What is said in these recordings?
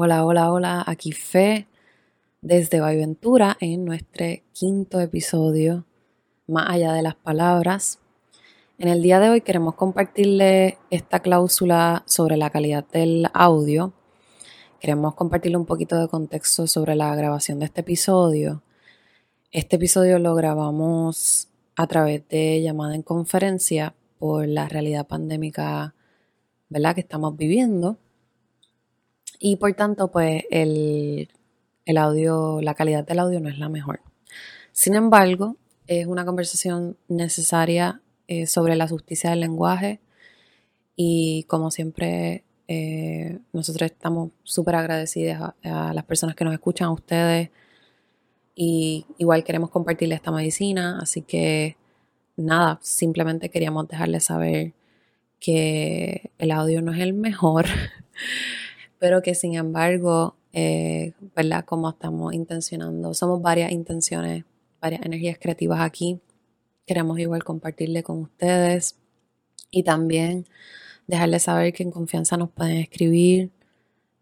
Hola, hola, hola, aquí Fe desde Ventura en nuestro quinto episodio, Más allá de las palabras. En el día de hoy queremos compartirle esta cláusula sobre la calidad del audio. Queremos compartirle un poquito de contexto sobre la grabación de este episodio. Este episodio lo grabamos a través de llamada en conferencia por la realidad pandémica ¿verdad? que estamos viviendo. Y por tanto, pues el, audio, la calidad del audio no es la mejor. Sin embargo, es una conversación necesaria eh, sobre la justicia del lenguaje y como siempre eh, nosotros estamos súper agradecidos a, las personas que nos escuchan, a ustedes y igual queremos compartirle esta medicina, así que nada, simplemente queríamos dejarles saber que el audio no es el mejor. pero que sin embargo, eh, ¿verdad? Como estamos intencionando, somos varias intenciones, varias energías creativas aquí. Queremos igual compartirle con ustedes y también dejarles saber que en confianza nos pueden escribir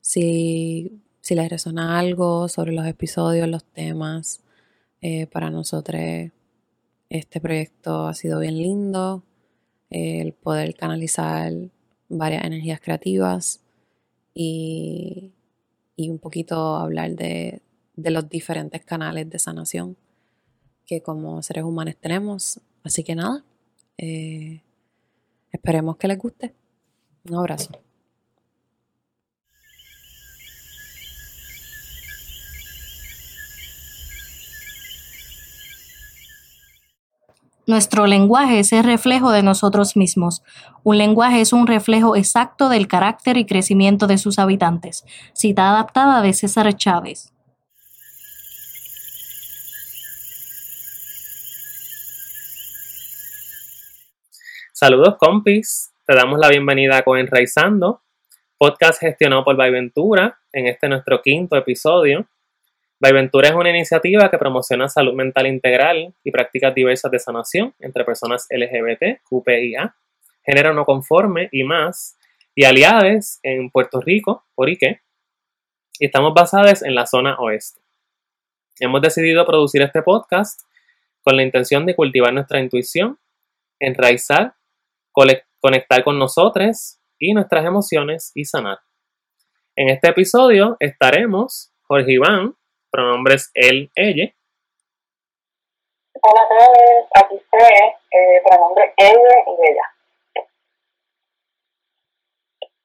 si, si les resuena algo sobre los episodios, los temas. Eh, para nosotros este proyecto ha sido bien lindo, el poder canalizar varias energías creativas y, un poquito hablar de, los diferentes canales de sanación que como seres humanos tenemos. Así que nada, eh, esperemos que les guste. Un abrazo. Nuestro lenguaje es el reflejo de nosotros mismos. Un lenguaje es un reflejo exacto del carácter y crecimiento de sus habitantes. Cita adaptada de César Chávez. Saludos compis, te damos la bienvenida con Enraizando, podcast gestionado por Ventura en este nuestro quinto episodio. Ventura es una iniciativa que promociona salud mental integral y prácticas diversas de sanación entre personas LGBT, QPIA, género no conforme y más, y aliadas en Puerto Rico, por Ike, y estamos basadas en la zona oeste. Hemos decidido producir este podcast con la intención de cultivar nuestra intuición, enraizar, conectar con nosotros y nuestras emociones y sanar. En este episodio estaremos Jorge Iván, pronombres él, ella. Hola a todos, aquí estoy, eh, pronombre ella y ella.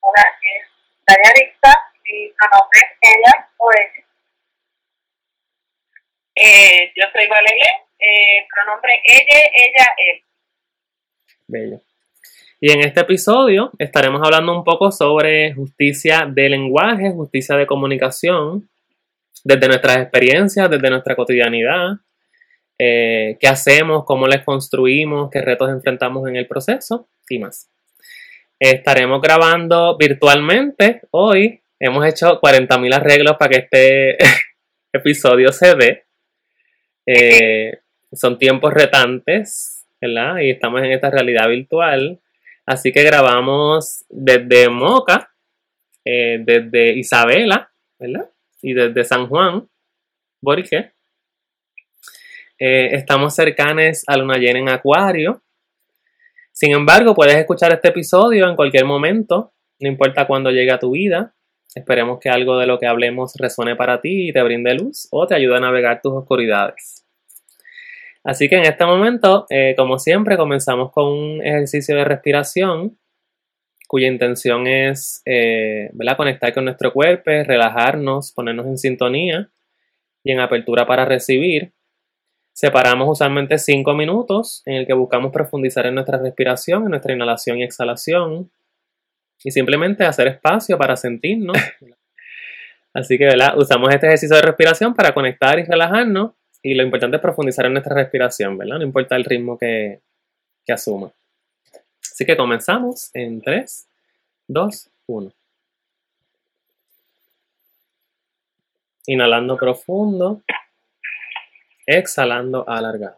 Una es Dayarista y pronombre ella o ella. Eh, yo soy Valeria, eh, pronombre ella, ella, él. Bello. Y en este episodio estaremos hablando un poco sobre justicia de lenguaje, justicia de comunicación, desde nuestras experiencias, desde nuestra cotidianidad, eh, qué hacemos, cómo les construimos, qué retos enfrentamos en el proceso y más. Estaremos grabando virtualmente hoy. Hemos hecho 40.000 arreglos para que este episodio se dé. Eh, son tiempos retantes, ¿verdad? Y estamos en esta realidad virtual. Así que grabamos desde Moca, eh, desde Isabela, ¿verdad? Y desde San Juan, Borique. Eh, estamos cercanos a luna llena en Acuario. Sin embargo, puedes escuchar este episodio en cualquier momento, no importa cuándo llegue a tu vida. Esperemos que algo de lo que hablemos resuene para ti y te brinde luz o te ayude a navegar tus oscuridades. Así que en este momento, eh, como siempre, comenzamos con un ejercicio de respiración cuya intención es eh, conectar con nuestro cuerpo, relajarnos, ponernos en sintonía y en apertura para recibir. Separamos usualmente 5 minutos en el que buscamos profundizar en nuestra respiración, en nuestra inhalación y exhalación y simplemente hacer espacio para sentirnos. Así que ¿verdad? usamos este ejercicio de respiración para conectar y relajarnos y lo importante es profundizar en nuestra respiración, ¿verdad? No importa el ritmo que, que asuma. Así que comenzamos en 3, 2, 1. Inhalando profundo, exhalando alargado.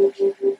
Thank you.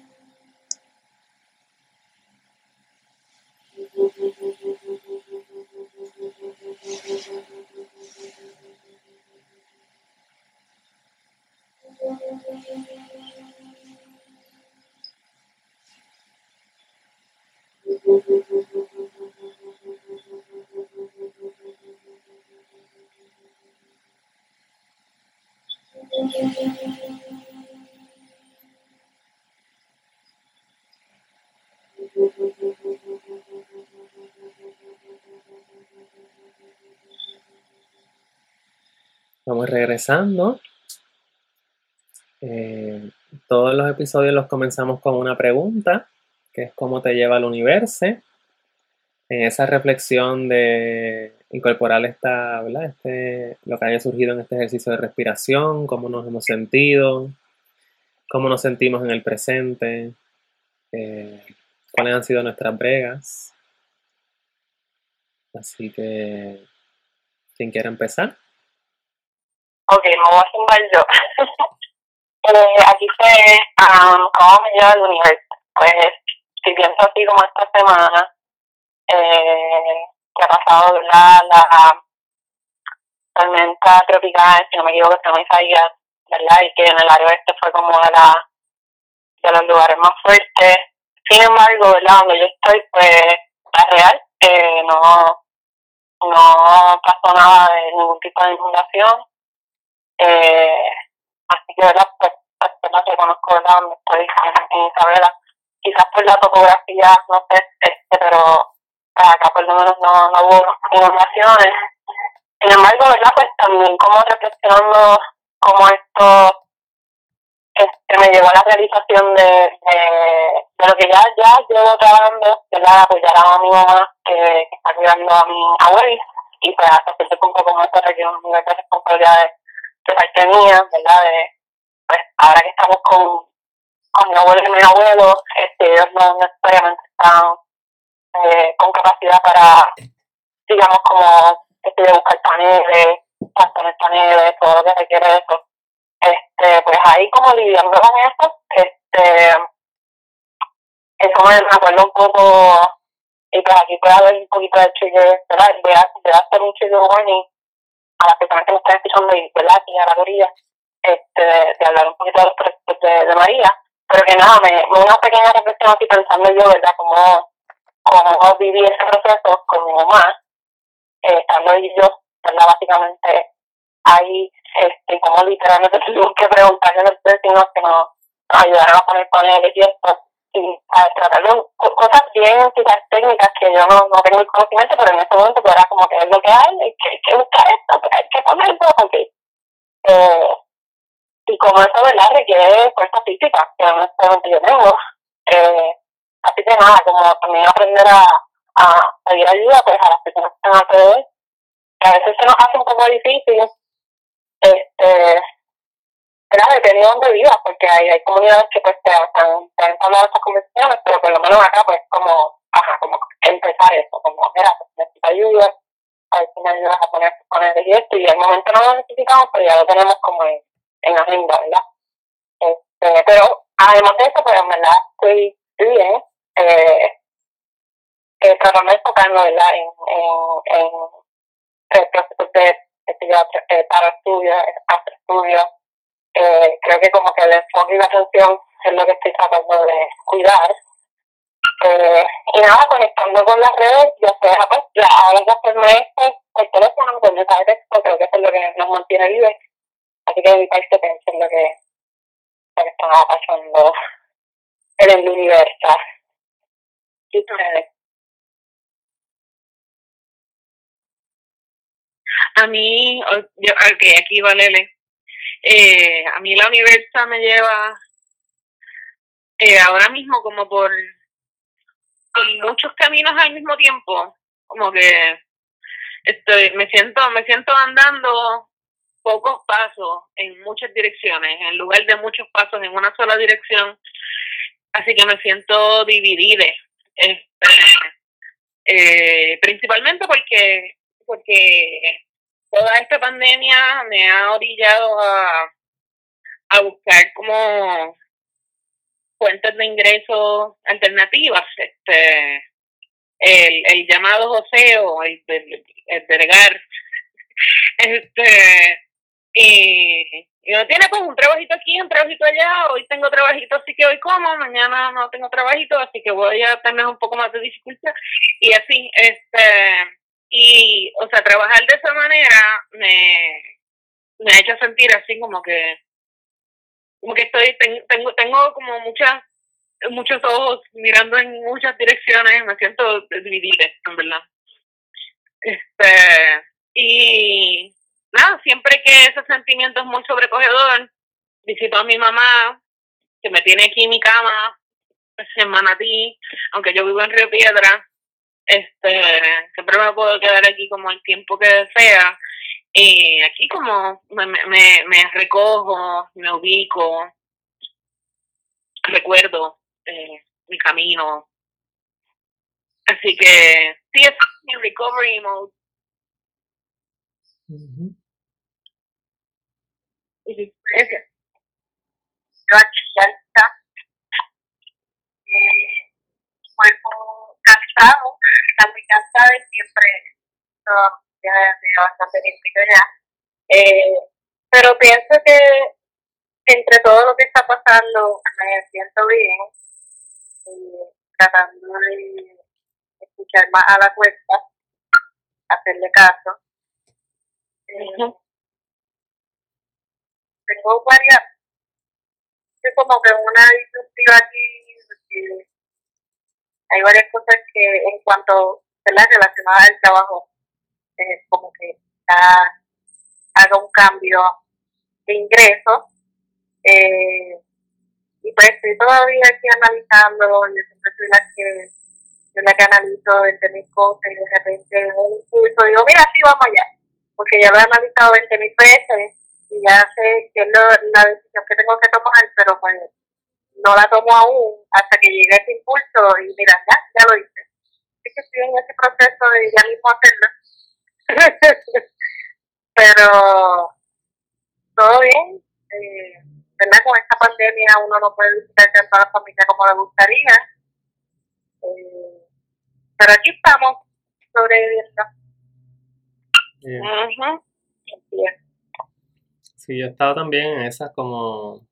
Vamos regresando. Eh, todos los episodios los comenzamos con una pregunta, que es cómo te lleva al universo. En esa reflexión de incorporar esta, ¿verdad? Este, lo que haya surgido en este ejercicio de respiración, cómo nos hemos sentido, cómo nos sentimos en el presente, eh, cuáles han sido nuestras bregas. Así que, ¿quién quiere empezar? Ok, me voy a sumar yo. eh, aquí fue um, cómo me lleva el universo. Pues, si pienso así como esta semana, eh, que ha pasado la, la tormenta tropical, si no me equivoco, se llama Isaías, ¿verdad? Y que en el área oeste fue como de, la, de los lugares más fuertes. Sin embargo, ¿verdad? Donde yo estoy, pues, es real. Eh, no, no pasó nada de ningún tipo de inundación eh, así que, ¿verdad? Pues, pues, no reconozco, ¿verdad? Donde estoy en, Isabela. Quizás por la topografía, no sé, este, pero acá por lo menos no, no hubo inundaciones. Sin embargo, ¿verdad? Pues también como reflexionando cómo esto este, me llevó a la realización de, de, de lo que ya, ya llevo trabajando, ¿verdad? Apoyar a mi mamá que, que está cuidando a mi abuela y pues hasta cierto punto como eso requiere un nivel de responsabilidad de, parte mía, ¿verdad? De, pues ahora que estamos con, con mi abuelo y mi abuelo, este, ellos no necesariamente están eh, con capacidad para, digamos, como este, de buscar paneles, para poner paneles, todo lo que requiere eso. Este, pues ahí como lidiando con eso, este, eso me acuerdo un poco y pues aquí puede haber un poquito de trigger, ¿verdad? Voy a, voy a hacer un trigger warning a las personas que me están escuchando y, ¿verdad? Y a la orilla, este, de, hablar un poquito de los proyectos de, de, María. Pero que nada, me, una pequeña reflexión aquí pensando yo, ¿verdad? Cómo, cómo viví ese proceso con mi mamá, eh, estando yo, ¿verdad? Básicamente ahí, este, como literalmente tuvimos que preguntarle a los vecinos que nos, nos ayudaran a poner paneles y esto y a tratar de cosas bien quizás técnicas que yo no, no tengo el conocimiento, pero en ese momento pues, era como que es lo que hay, hay que, hay buscar esto, hay que ponerlo, porque eh, y como eso verdad requiere fuerza física, que este momento yo tengo. Eh, así que nada, como también aprender a, pedir ayuda pues a las personas que están alrededor, que a veces se nos hace un poco difícil este ¿verdad? Depende de dónde vivas, porque hay, hay comunidades que pues te están, hablando estas conversaciones, pero por lo menos acá pues como, ajá, como empezar eso, como, mira, pues necesito ayuda, a ver si me ayudas a poner, poner y esto, y al momento no lo necesitamos, pero ya lo tenemos como en, en agenda, ¿verdad? Este, pero además de eso, pues en verdad estoy, bien, eh, eh, tratando de ¿verdad? En, en, en el proceso de, de, de para estudio, hacer estudio, eh, creo que como que el enfoque y la atención es lo que estoy tratando de cuidar. Eh, y nada, conectando con las redes, ya sea pues, la, ahora de hacerme esto, el teléfono, con mensaje de texto, creo que eso es lo que nos mantiene vivos. Así que evitar que piensen lo que, lo que está pasando en el universo. A mí, yo, okay, aquí Valele, eh, a mí la universidad me lleva eh, ahora mismo como por, muchos caminos al mismo tiempo, como que estoy, me siento, me siento andando pocos pasos en muchas direcciones, en lugar de muchos pasos en una sola dirección, así que me siento dividida. Este, eh, principalmente porque porque toda esta pandemia me ha orillado a, a buscar como fuentes de ingresos alternativas. Este, el, el llamado joseo, el, el, el. Este, y, y no tiene pues un trabajito aquí, un trabajito allá, hoy tengo trabajito, así que hoy como, mañana no tengo trabajito, así que voy a tener un poco más de dificultad. Y así, este, y, o sea, trabajar de esa manera me, me ha hecho sentir así como que, como que estoy, tengo, tengo como muchas, muchos ojos mirando en muchas direcciones, me siento dividida, en verdad. Este, y nada, siempre que ese sentimiento es muy sobrecogedor, visito a mi mamá, que me tiene aquí en mi cama, en Manatí, aunque yo vivo en Río Piedra, este, siempre me puedo quedar aquí como el tiempo que desea. Y aquí como me, me, me recojo, me ubico, recuerdo eh, mi camino. Así que sí, es mi recovery mode. Y ya está. Eh, cuerpo cansado está muy cansada y siempre ya hace bastante tiempo ya. Eh, pero pienso que entre todo lo que está pasando me siento bien eh, tratando de escuchar más a la cuesta, hacerle caso. Eh, tengo varias, es como que una disyuntiva aquí, hay varias cosas que en cuanto la relacionadas al trabajo, es como que ya haga un cambio de ingreso. Eh, y pues estoy todavía aquí analizando, yo siempre soy la que yo la canalizo desde mis cosas y de repente un impulso digo, mira, sí, vamos allá, porque ya lo he analizado 20 mil veces y ya sé que es la decisión que tengo que tomar, pero pues no la tomo aún hasta que llegue ese impulso y mira, ya, ya lo hice. Es que estoy en ese proceso de ya mismo hacerlo. pero todo bien. Eh, ¿verdad? Con esta pandemia uno no puede visitar tanto a la familia como le gustaría. Eh, pero aquí estamos sobreviviendo. Bien. Sí, yo he estado también en esas como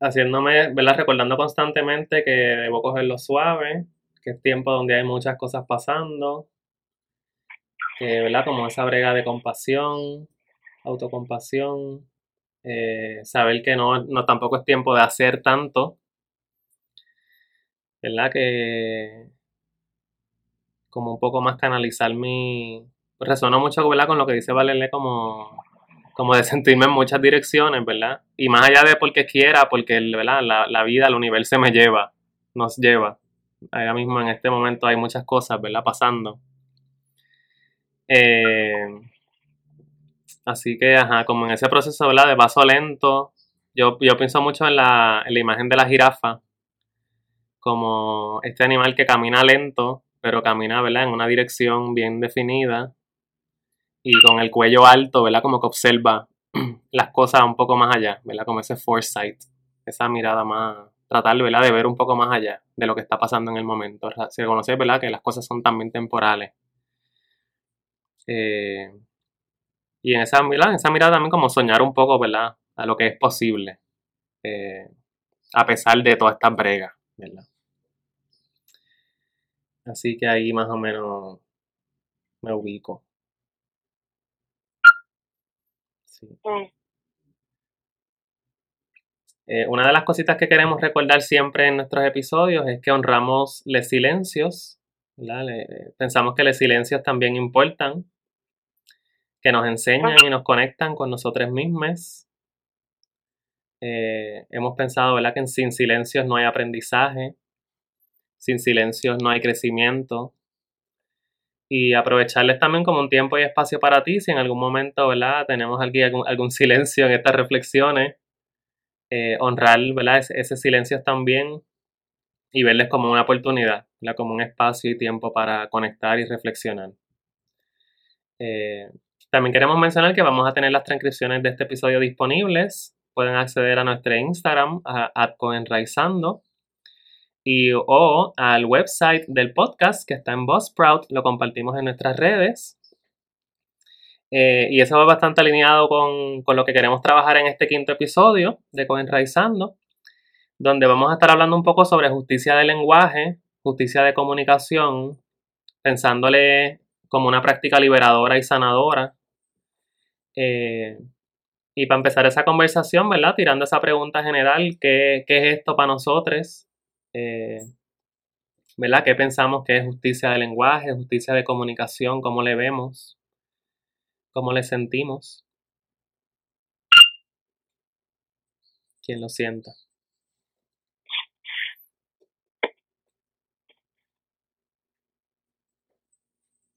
haciéndome, ¿verdad? Recordando constantemente que debo cogerlo suave, que es tiempo donde hay muchas cosas pasando, que, ¿verdad? Como esa brega de compasión, autocompasión, eh, saber que no, no tampoco es tiempo de hacer tanto, ¿verdad? Que como un poco más canalizar mi... Resuena mucho, ¿verdad? Con lo que dice Valerle como, como de sentirme en muchas direcciones, ¿verdad? Y más allá de porque quiera, porque, ¿verdad? La, la vida, el universo me lleva, nos lleva. Ahora mismo en este momento hay muchas cosas, ¿verdad? Pasando. Eh, así que, ajá, como en ese proceso, ¿verdad? De paso lento, yo, yo pienso mucho en la, en la imagen de la jirafa, como este animal que camina lento, pero camina, ¿verdad? En una dirección bien definida y con el cuello alto, ¿verdad? Como que observa las cosas un poco más allá, ¿verdad? Como ese foresight, esa mirada más, tratar, ¿verdad? De ver un poco más allá de lo que está pasando en el momento. Se reconoce, ¿verdad? Que las cosas son también temporales. Eh, y en esa, mirada, en esa mirada también como soñar un poco, ¿verdad? A lo que es posible. Eh, a pesar de todas estas bregas, ¿verdad? Así que ahí más o menos me ubico. Sí. Mm. Eh, una de las cositas que queremos recordar siempre en nuestros episodios es que honramos los silencios. Le- pensamos que los silencios también importan, que nos enseñan y nos conectan con nosotros mismos. Eh, hemos pensado ¿verdad? que sin silencios no hay aprendizaje, sin silencios no hay crecimiento. Y aprovecharles también como un tiempo y espacio para ti, si en algún momento ¿verdad? tenemos aquí algún, silencio en estas reflexiones, eh, honrar ¿verdad? Ese, ese silencio también y verles como una oportunidad, ¿verdad? como un espacio y tiempo para conectar y reflexionar. Eh, también queremos mencionar que vamos a tener las transcripciones de este episodio disponibles. Pueden acceder a nuestro Instagram, a, a Coenraizando, y o al website del podcast que está en Buzzsprout, lo compartimos en nuestras redes. Eh, y eso va bastante alineado con, con lo que queremos trabajar en este quinto episodio de Coenraizando, donde vamos a estar hablando un poco sobre justicia de lenguaje, justicia de comunicación, pensándole como una práctica liberadora y sanadora. Eh, y para empezar esa conversación, ¿verdad? Tirando esa pregunta general, ¿qué, qué es esto para nosotros? Eh, ¿Verdad? ¿Qué pensamos que es justicia de lenguaje, justicia de comunicación? ¿Cómo le vemos? ¿Cómo le sentimos? ¿Quién lo sienta?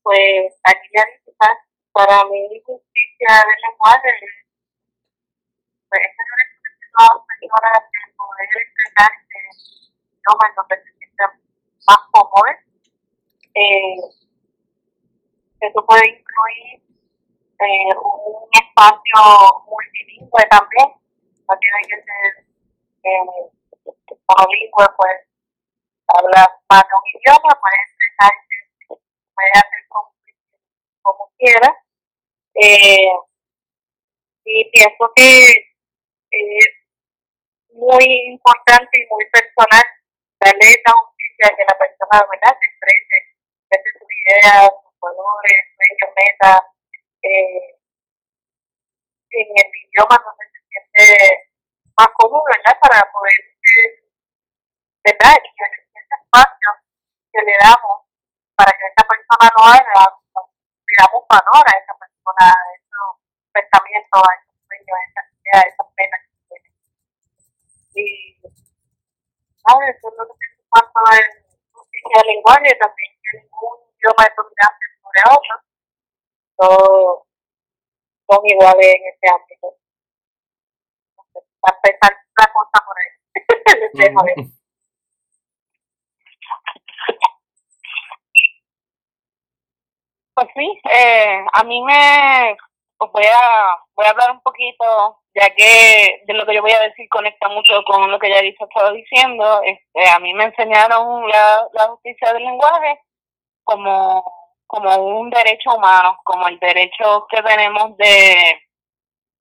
Pues aquí quizás para mí justicia del lenguaje pues es tener las personas de poder expresarse idioma en donde se sientan más cómodos. Eh, eso puede incluir eh, un espacio multilingüe también, no tiene que ser eh, monolingüe, pues habla más de un idioma, puede expresarse, puede hacer como, como quiera. Eh, y pienso que es muy importante y muy personal darle esa justicia que la persona ¿verdad? se exprese desde sus ideas, sus valores, sueños, metas, eh, en el idioma donde se siente más cómodo, ¿verdad? Para poder, ¿verdad? Y ese espacio que le damos para que esa persona lo haga, le damos valor a esa persona, a esos pensamientos, a esos sueños, a esas ideas, a esas metas que tiene. Y, ¿sabes? Eso es lo que pienso cuanto es el lenguaje también tiene un idioma de dominancia sobre otro. Todos son iguales en ese ámbito. Para empezar la cosa por ahí. Les. Pues sí, eh, a mí me pues voy a voy a hablar un poquito, ya que de lo que yo voy a decir conecta mucho con lo que ya Yarisa estaba diciendo. Este, a mí me enseñaron la, la justicia del lenguaje como como un derecho humano, como el derecho que tenemos de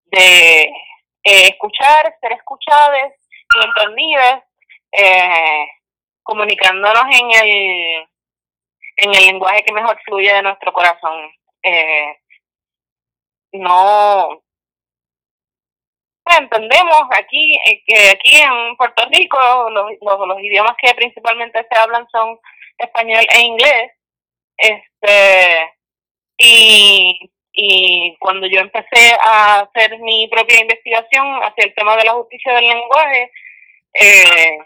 de eh, escuchar, ser escuchados y entendidos, eh, comunicándonos en el en el lenguaje que mejor fluye de nuestro corazón. Eh, no entendemos aquí eh, que aquí en Puerto Rico los, los, idiomas que principalmente se hablan son español e inglés este y y cuando yo empecé a hacer mi propia investigación hacia el tema de la justicia del lenguaje eh,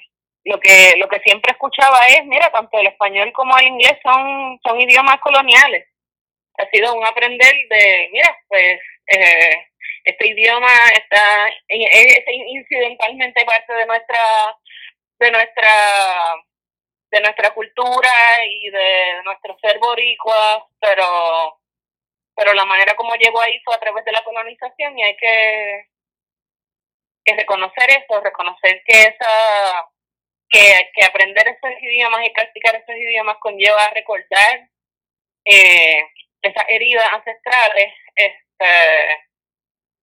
lo que lo que siempre escuchaba es mira tanto el español como el inglés son son idiomas coloniales ha sido un aprender de mira pues eh, este idioma está es, incidentalmente parte de nuestra de nuestra de nuestra cultura y de nuestro ser boricua pero pero la manera como llegó ahí fue a través de la colonización y hay que, que reconocer eso reconocer que esa que, que aprender esos idiomas y practicar esos idiomas conlleva recordar eh, esas heridas ancestrales este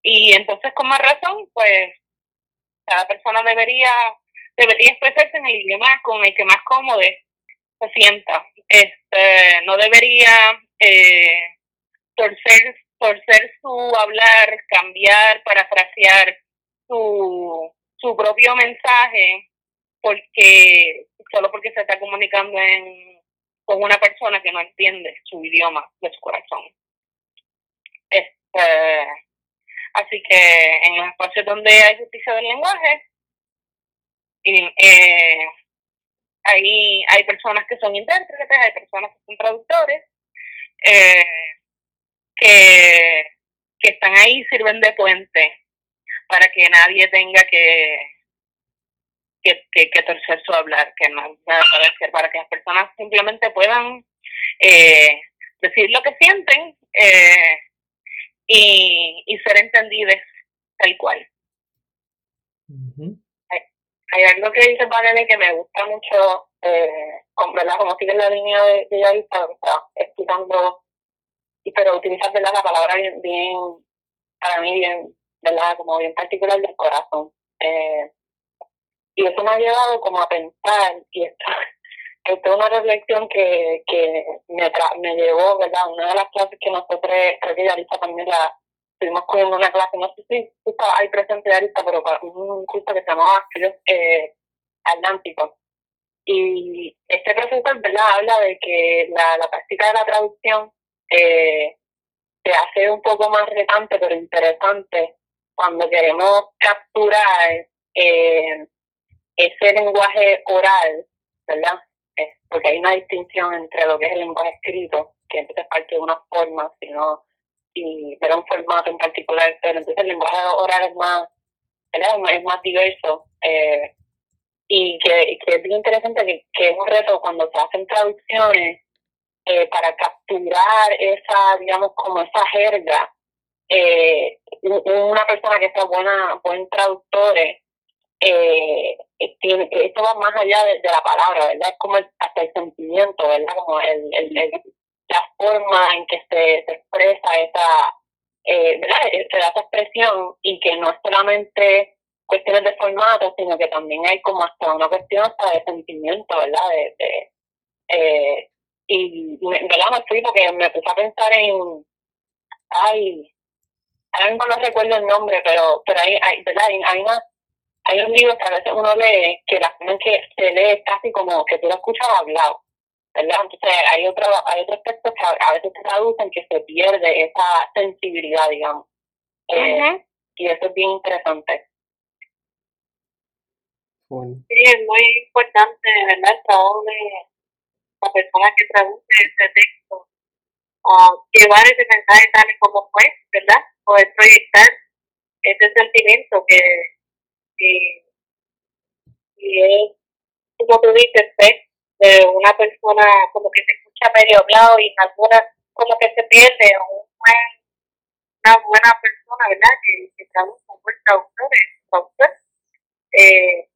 y entonces con más razón pues cada persona debería debería expresarse en el idioma con el que más cómodo se sienta. Este no debería eh, torcer torcer su hablar cambiar parafrasear su su propio mensaje porque solo porque se está comunicando en, con una persona que no entiende su idioma de su corazón. Este, así que en los espacios donde hay justicia del lenguaje, y, eh, ahí hay personas que son intérpretes, hay personas que son traductores, eh, que, que están ahí sirven de puente para que nadie tenga que que, que, que torcer su hablar, que no nada para decir, para que las personas simplemente puedan eh, decir lo que sienten eh, y, y ser entendidas tal cual. hay, hay, algo que dice Vanelli que me gusta mucho, eh, ¿verdad? como sigue la línea de, de ella está explicando, y pero utilizar ¿verdad? la palabra bien, bien, para mí bien, ¿verdad? como bien particular del corazón. Eh, y eso me ha llevado como a pensar, y esto, esto es una reflexión que, que me, me llevó, ¿verdad? Una de las clases que nosotros, creo que Yarista también la estuvimos cogiendo una clase, no sé si estabas ahí presente Yarista, pero un curso que se llamaba eh, Atlántico. Y este profesor, ¿verdad? Habla de que la, la práctica de la traducción eh, se hace un poco más retante, pero interesante cuando queremos capturar eh, ese lenguaje oral, ¿verdad? porque hay una distinción entre lo que es el lenguaje escrito, que entonces parte de una forma, sino y pero un formato en particular, pero entonces el lenguaje oral es más, ¿verdad? es más diverso. Eh, y que, que, es bien interesante que, que, es un reto cuando se hacen traducciones eh, para capturar esa, digamos, como esa jerga. Eh, una persona que sea buena, buen traductor, eh, esto va más allá de, la palabra, ¿verdad? Es como hasta el sentimiento, ¿verdad? Como el, el, la forma en que se, expresa esa, eh, ¿verdad? Eh, se da esa expresión y que no es solamente cuestiones de formato, sino que también hay como hasta una cuestión hasta de sentimiento, ¿verdad? De, de eh, y, ¿verdad? Me fui porque me puse a pensar en, ay, ahora no recuerdo el nombre, pero, pero hay, hay, ¿verdad? Hay, una hay un libro que a veces uno lee que la forma que se lee casi como que tú lo escuchas hablado, ¿verdad? Entonces hay otro, hay otros textos que a, veces se traducen que se pierde esa sensibilidad, digamos. Eh, y eso es bien interesante. Sí, es muy importante, ¿verdad? El trabajo de, la persona que traduce ese texto, o llevar ese mensaje tal y como fue, ¿verdad? Poder proyectar ese sentimiento que, que y es, como tú dices, de una persona como que se escucha medio hablado y en algunas como que se pierde un buen, una buena persona, ¿verdad? Que, que traduce, un buen traductor, traductor. Eh,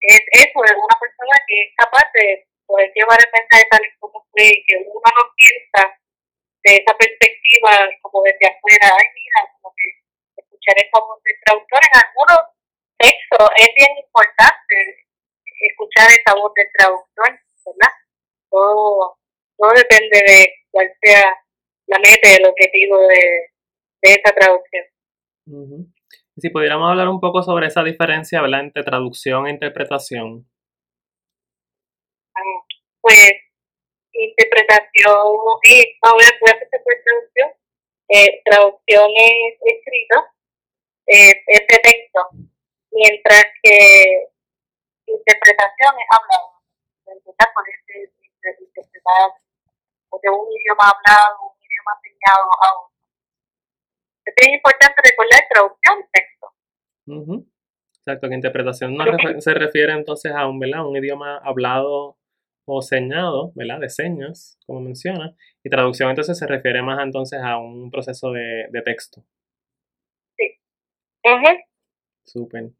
es eso, es una persona que es capaz de poder llevar el mensaje tal y como fue y que uno no piensa de esa perspectiva como desde afuera, ay mira, como que escuchar esa voz del traductor en algunos textos es bien importante escuchar esa voz del traductor, ¿verdad? Todo, todo depende de cuál sea la meta el objetivo de, de esa traducción. Si pudiéramos hablar un poco sobre esa diferencia, ¿verdad?, entre traducción e interpretación. Ah, pues, interpretación, y ahora voy a hacer traducción. Eh, traducción es escrito, eh, es de texto, mientras que interpretación es hablado. Intentar ponerse interpretar de un idioma hablado, un idioma enseñado a otro. Es bien importante recordar traducción texto. Exacto, que interpretación no se refiere entonces a un, ¿verdad? un idioma hablado o señado, ¿verdad? De señas, como menciona. Y traducción entonces se refiere más entonces a un proceso de, de texto. Uh Súper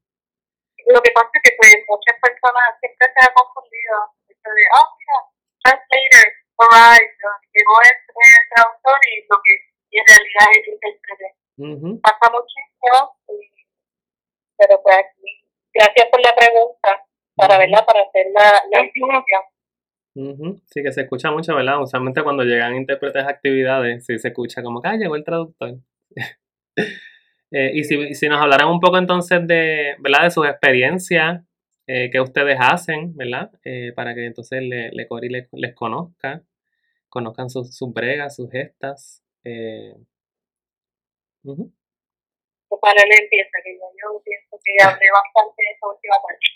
lo que pasa es que pues muchas personas siempre se han confundido de, oh mira, translator, alright, llegó el, el traductor y lo que y en realidad es el intérprete. Uh Pasa muchísimo, pero pues aquí, gracias por la pregunta, para verla, para hacer la, la información. Uh Sí, que se escucha mucho, ¿verdad? Usualmente cuando llegan intérpretes a actividades, sí se escucha como que ah, llegó el traductor. Eh, y si, si, nos hablaran un poco entonces de, ¿verdad? de sus experiencias eh, que ustedes hacen, ¿verdad? Eh, para que entonces le, le Cori les, les conozca, conozcan sus, sus bregas, sus gestas. Eh, -huh. Para él empieza, que yo, pienso que hablé bastante de esa última parte.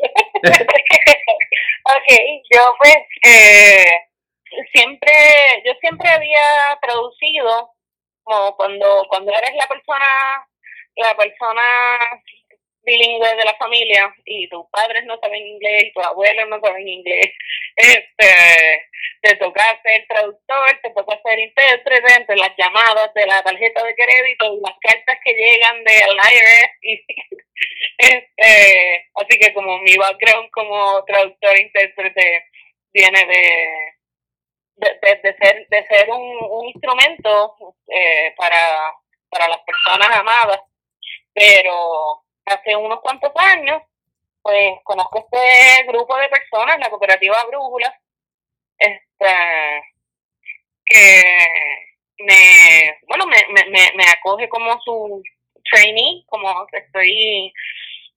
ok, yo pues eh, siempre, yo siempre había traducido, como cuando, cuando eres la persona la persona bilingüe de la familia y tus padres no saben inglés y tus abuelos no saben inglés, este, te toca ser traductor, te toca ser intérprete entre las llamadas de la tarjeta de crédito y las cartas que llegan del IRS. Y, este, así que como mi background como traductor intérprete viene de de, de, ser de ser un, un instrumento eh, para para las personas amadas pero hace unos cuantos años, pues conozco este grupo de personas, la cooperativa Brújula, este, que me, bueno, me, me, me acoge como su trainee, como estoy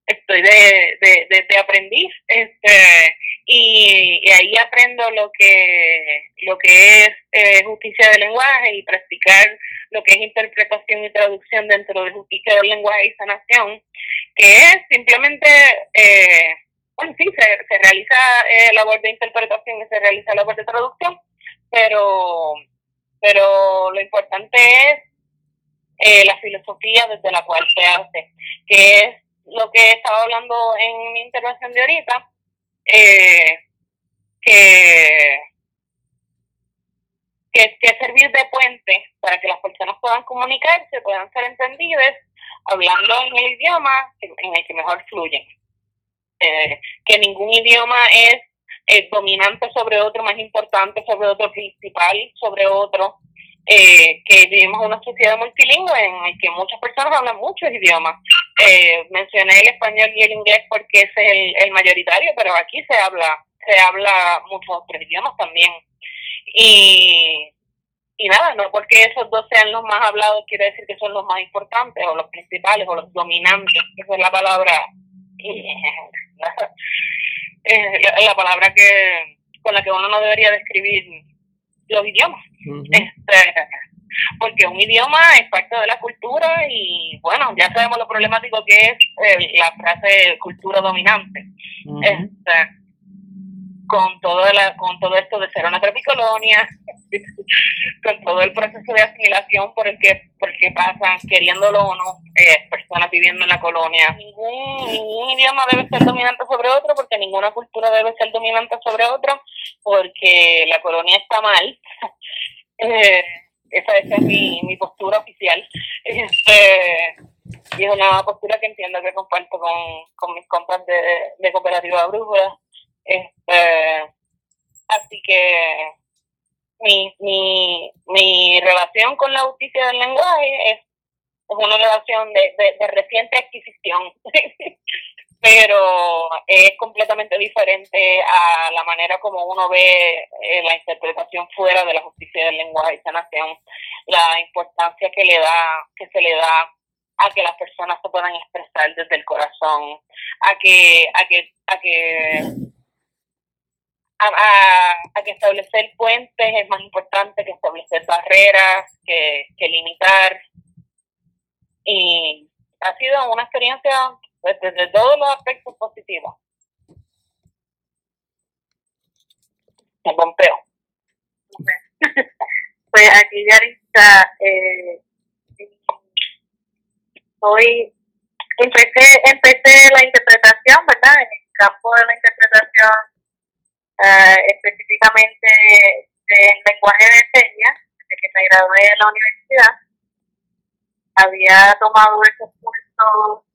estoy de, de, de, aprendiz este y, ahí aprendo lo que lo que es eh, justicia del lenguaje y practicar lo que es interpretación y traducción dentro de justicia del lenguaje y sanación que es simplemente eh, bueno sí se, se realiza eh, labor de interpretación y se realiza labor de traducción pero pero lo importante es eh, la filosofía desde la cual se hace que es lo que estaba hablando en mi intervención de ahorita, eh, que, que, que servir de puente para que las personas puedan comunicarse, puedan ser entendidas, hablando en el idioma en el que mejor fluyen. Eh, que ningún idioma es eh, dominante sobre otro, más importante sobre otro, principal sobre otro eh, que vivimos en una sociedad multilingüe en la que muchas personas hablan muchos idiomas. Eh, mencioné el español y el inglés porque es el, el mayoritario, pero aquí se habla se habla muchos otros idiomas también. Y, y nada, no porque esos dos sean los más hablados quiere decir que son los más importantes o los principales o los dominantes. Esa es la palabra, eh, la, la palabra que con la que uno no debería describir los idiomas. este, porque un idioma es parte de la cultura y bueno, ya sabemos lo problemático que es eh, la frase cultura dominante. este, con todo, la, con todo esto de ser una tropicolonia, con todo el proceso de asimilación por el que, por el que pasan, queriéndolo o no, eh, personas viviendo en la colonia. Ningún, ningún idioma debe ser dominante sobre otro, porque ninguna cultura debe ser dominante sobre otro, porque la colonia está mal. eh, esa, esa, es mi, mi postura oficial. Este, y es una postura que entiendo que comparto con, con mis compas de, de Cooperativa Brújula. Este, así que mi, mi, mi relación con la justicia del lenguaje es, es una relación de, de, de reciente adquisición, pero es completamente diferente a la manera como uno ve eh, la interpretación fuera de la justicia del lenguaje. Y sanación, la importancia que le da, que se le da a que las personas se puedan expresar desde el corazón, a que, a que, a que a, a, que establecer puentes es más importante que establecer barreras, que, que limitar. Y ha sido una experiencia pues, desde todos los aspectos positivos. Me pompeo. Pues aquí, Yarista, eh, hoy empecé, empecé la interpretación, ¿verdad? En el campo de la interpretación, uh, específicamente del lenguaje de señas, desde que me gradué de la universidad. Había tomado esos cursos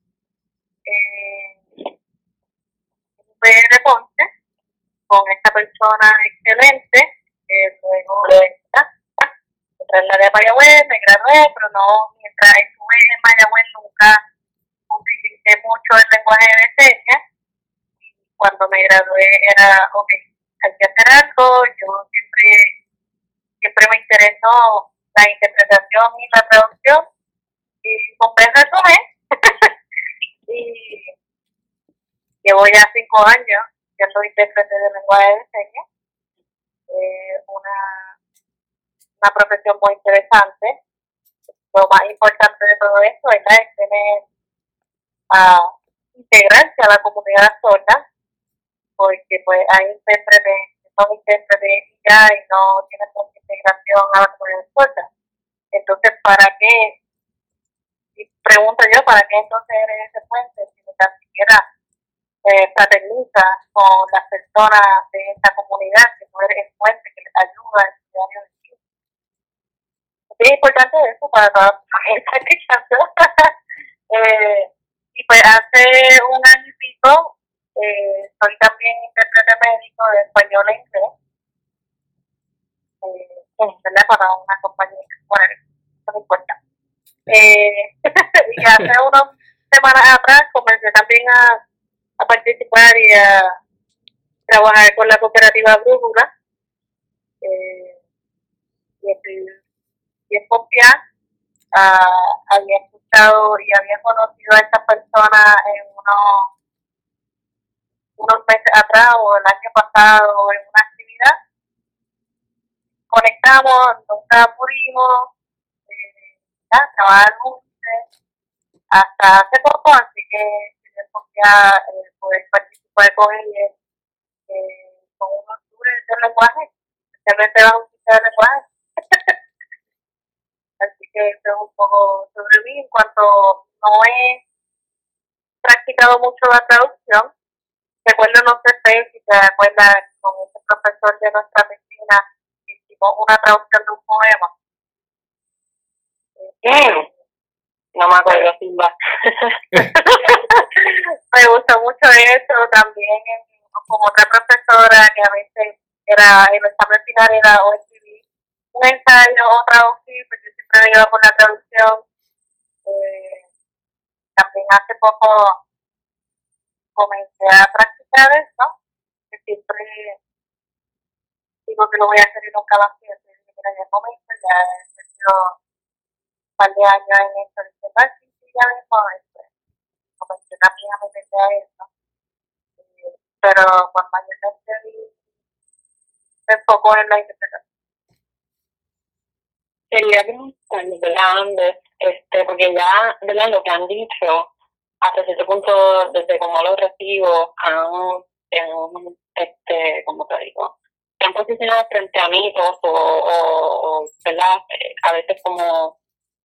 en UPR Ponce con esta persona excelente, que luego está en la de Mayagüez, me gradué, pero no, mientras estuve en Mayagüez nunca utilicé mucho el lenguaje de señas. Cuando me gradué era, ok, hacer algo, yo siempre, siempre me interesó la interpretación y la traducción, y compré el resumen, y llevo ya cinco años siendo intérprete de lenguaje de señas, eh, una una profesión muy interesante. Lo más importante de todo esto es tener a integrarse a la comunidad sorda, porque pues hay intérpretes que son intérpretes ya y no tienen mucha integración a la comunidad sorda. Entonces, ¿para qué? Y pregunto yo, ¿para qué entonces eres ese puente si ni tan siquiera eh, fraterniza con las personas de esta comunidad, que no eres el puente que les ayuda en su diario de es importante eso para toda gente que eh, y pues hace un año y pico eh, soy también intérprete médico de español e inglés eh, ¿verdad? para una compañía bueno, eso no importa eh, y hace unas semanas atrás comencé también a, a participar y a trabajar con la cooperativa Brújula eh, y estoy bien confiada. Uh, había escuchado y había conocido a esta persona en unos, unos meses atrás o el año pasado en una actividad. Conectamos, nunca pudimos eh, trabajar juntos hasta hace poco, así que confía eh, poder participar con ella eh, con unos tours de lenguaje, especialmente bajo un de lenguaje. Así que eso es un poco sobre mí. En cuanto no he practicado mucho la traducción, recuerdo, no sé si te acuerdas, con ese profesor de nuestra piscina, hicimos una traducción de un poema. Mm. No me acuerdo, Silva. me gustó mucho eso también con otra profesora que a veces era el examen final era o escribir un ensayo o traducir, pues yo siempre me iba por la traducción. Eh, también hace poco comencé a practicar eso, que siempre digo que lo voy a hacer y nunca lo hacía, mira, ya momento, ya he tenido un par de años en esto, y que tal, sí, ya mismo, pues, comencé también a meterme a. Eh, pero cuando mayormente me enfoco en la interpretación quería preguntarle, ¿verdad, Este, porque ya, ¿verdad? Lo que han dicho, hasta cierto punto, desde cómo lo recibo, han en este, como te digo, están posicionados frente a amigos o, o, ¿verdad? Eh, a veces como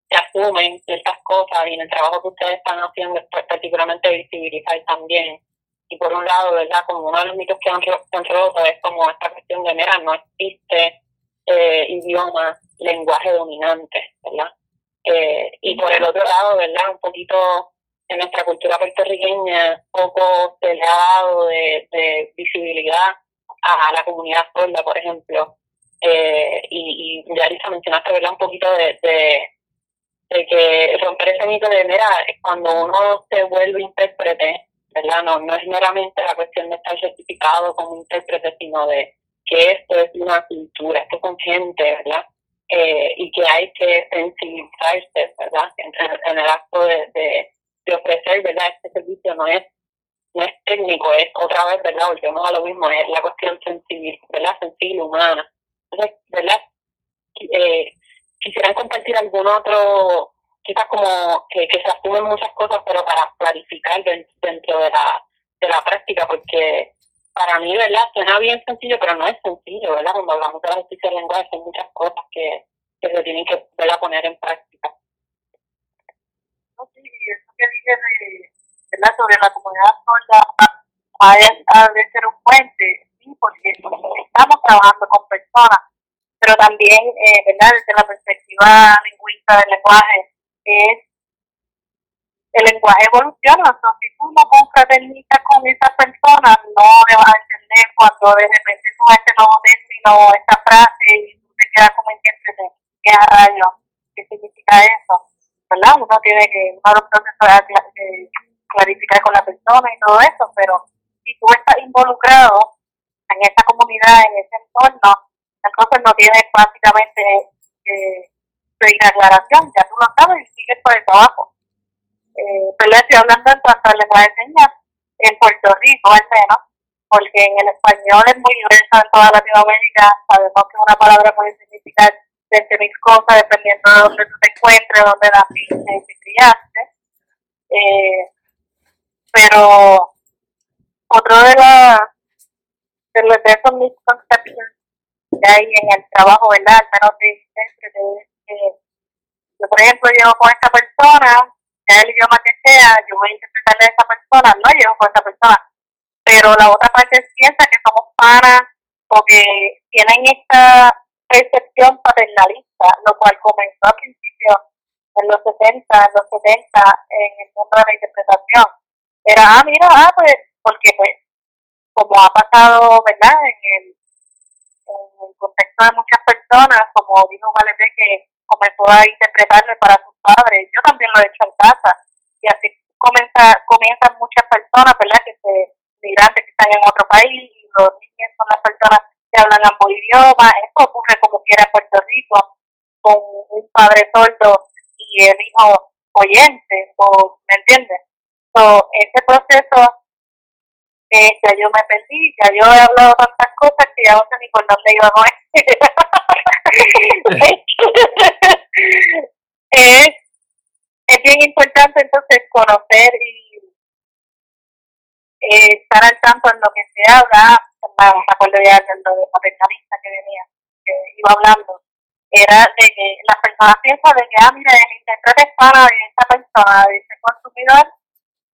se asumen ciertas cosas y en el trabajo que ustedes están haciendo, pues, particularmente visibilizar también. Y por un lado, ¿verdad? Como uno de los mitos que han, roto es como esta cuestión de, mira, no existe eh, idioma, lenguaje dominante, ¿verdad? Eh, y por el otro lado, ¿verdad? Un poquito en nuestra cultura puertorriqueña poco se le ha dado de, de visibilidad a la comunidad sorda, por ejemplo. Eh, y, y Yarisa mencionaste, ¿verdad? Un poquito de, de, que romper ese mito de, mira, cuando uno se vuelve intérprete, ¿verdad? No, no es meramente la cuestión de estar certificado como intérprete, sino de que esto es una cultura, esto es gente, ¿verdad? Eh, y que hay que sensibilizarse, ¿verdad? En, en el acto de, de ofrecer, ¿verdad? Este servicio no es no es técnico, es otra vez, ¿verdad? Volvemos a lo mismo, es la cuestión sensible, ¿verdad? Sensible, humana. Entonces, ¿verdad? Eh, quisieran compartir algún otro, quizás como que, que se asumen muchas cosas, pero para clarificar dentro de la, de la práctica, porque para mí, ¿verdad? Suena bien sencillo, pero no es sencillo, ¿verdad? Cuando hablamos de la justicia del lenguaje, hay muchas cosas que, que se tienen que poner en práctica. No, sí, eso que dije de sobre la comunidad sorda ha de ser un puente, sí, porque estamos trabajando con personas, pero también, eh, ¿verdad? Desde la perspectiva lingüística del lenguaje, es el lenguaje evoluciona, entonces si tú no confraternizas con esa persona, no le vas a entender cuando de repente tú ese nuevo término, esta frase, y tú te quedas como intérprete, ¿qué a rayo? ¿Qué significa eso? ¿Verdad? Uno tiene que, uno de clarificar con la persona y todo eso, pero si tú estás involucrado en esa comunidad, en ese entorno, entonces no tienes básicamente eh, aclaración, ya tú lo sabes y sigues por el trabajo. Eh, pero estoy hablando en cuanto a lenguaje de señas en Puerto Rico al menos, porque en el español es muy diverso en toda Latinoamérica, sabemos que una palabra puede significar desde mil cosas dependiendo de dónde tú te encuentres, dónde naciste y te criaste. Eh, pero otro de, la, de, los, de esos misconceptions que hay en el trabajo, ¿verdad? Al menos de, de, de, yo, por ejemplo, llevo con esta persona, sea el idioma que sea, yo voy a interpretarle a esa persona, no llevo con esa persona, pero la otra parte piensa que somos panas o que tienen esta percepción paternalista, lo cual comenzó al principio en los 70, en los 70, en el mundo de la interpretación era, ah, mira, ah, pues, porque pues, como ha pasado, ¿verdad? En el, en el contexto de muchas personas, como dijo Valentín, que comenzó a interpretarme para sus padres, yo también lo he hecho en casa, y así comienza, comienzan muchas personas, ¿verdad? Que se, migrantes que están en otro país, y los niños son las personas que hablan ambos idiomas, ocurre como quiera Puerto Rico, con un padre sordo y el hijo oyente, o, ¿me entiendes? So, ese proceso, eh, ya yo me perdí, ya yo he hablado tantas cosas que ya no sé ni por dónde iba a es, es bien importante entonces conocer y eh, estar al tanto en lo que se habla, me acuerdo ya de lo de paternalista que venía, que iba hablando, era de que las personas piensan de que, ah, mira, el intérprete es para esta persona, de ese consumidor,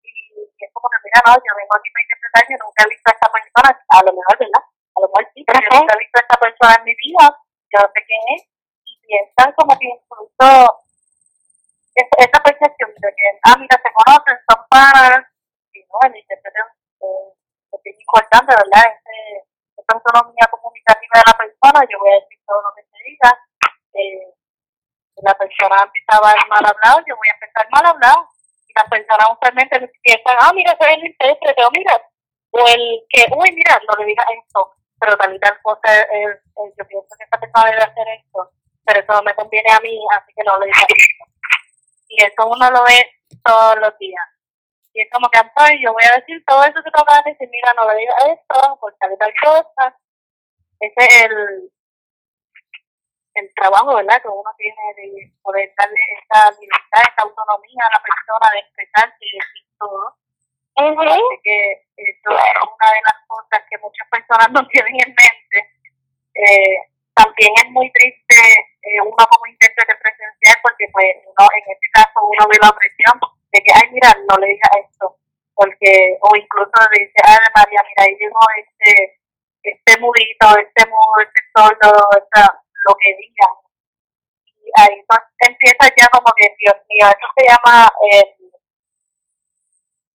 y es como que, mira, no, yo vengo aquí para interpretar, yo nunca he visto a esta persona, a lo mejor, ¿verdad? A lo mejor sí, pero yo nunca he visto a esta persona en mi vida, yo no sé quién es, y piensan como que incluso esa, esa percepción de que, ah, mira, se conocen, son panas, y no, el intérprete eh, es importante, ¿verdad? Ese, autonomía comunicativa de la persona, yo voy a decir todo lo que se diga, eh, la persona empieza a hablar mal hablado, yo voy a empezar mal hablado las personas usualmente piensan, ah, mira, es el intérprete, o mira, o el que, uy, mira, no le digas esto, pero tal y tal cosa, es, yo pienso que esta persona debe hacer esto, pero eso no me conviene a mí, así que no le digas esto. Y eso uno lo ve todos los días. Y es como que, yo voy a decir todo eso que tú acabas de decir, mira, no le digas esto, por tal tal cosa. Ese es el, el trabajo, ¿verdad? Que uno tiene de poder darle esa libertad, esa autonomía a la persona de expresarse y decir todo. Así que eso es una de las cosas personas no tienen en mente. Eh, también es muy triste eh, uno como intérprete presencial porque pues uno, en este caso uno ve la presión de que, ay, mira, no le diga esto, porque, o incluso le dice, ay, María, mira, ahí llegó este, este mudito, este mudo, este sordo, lo que diga. Y ahí pues, empieza ya como que, Dios mío, eso se llama el,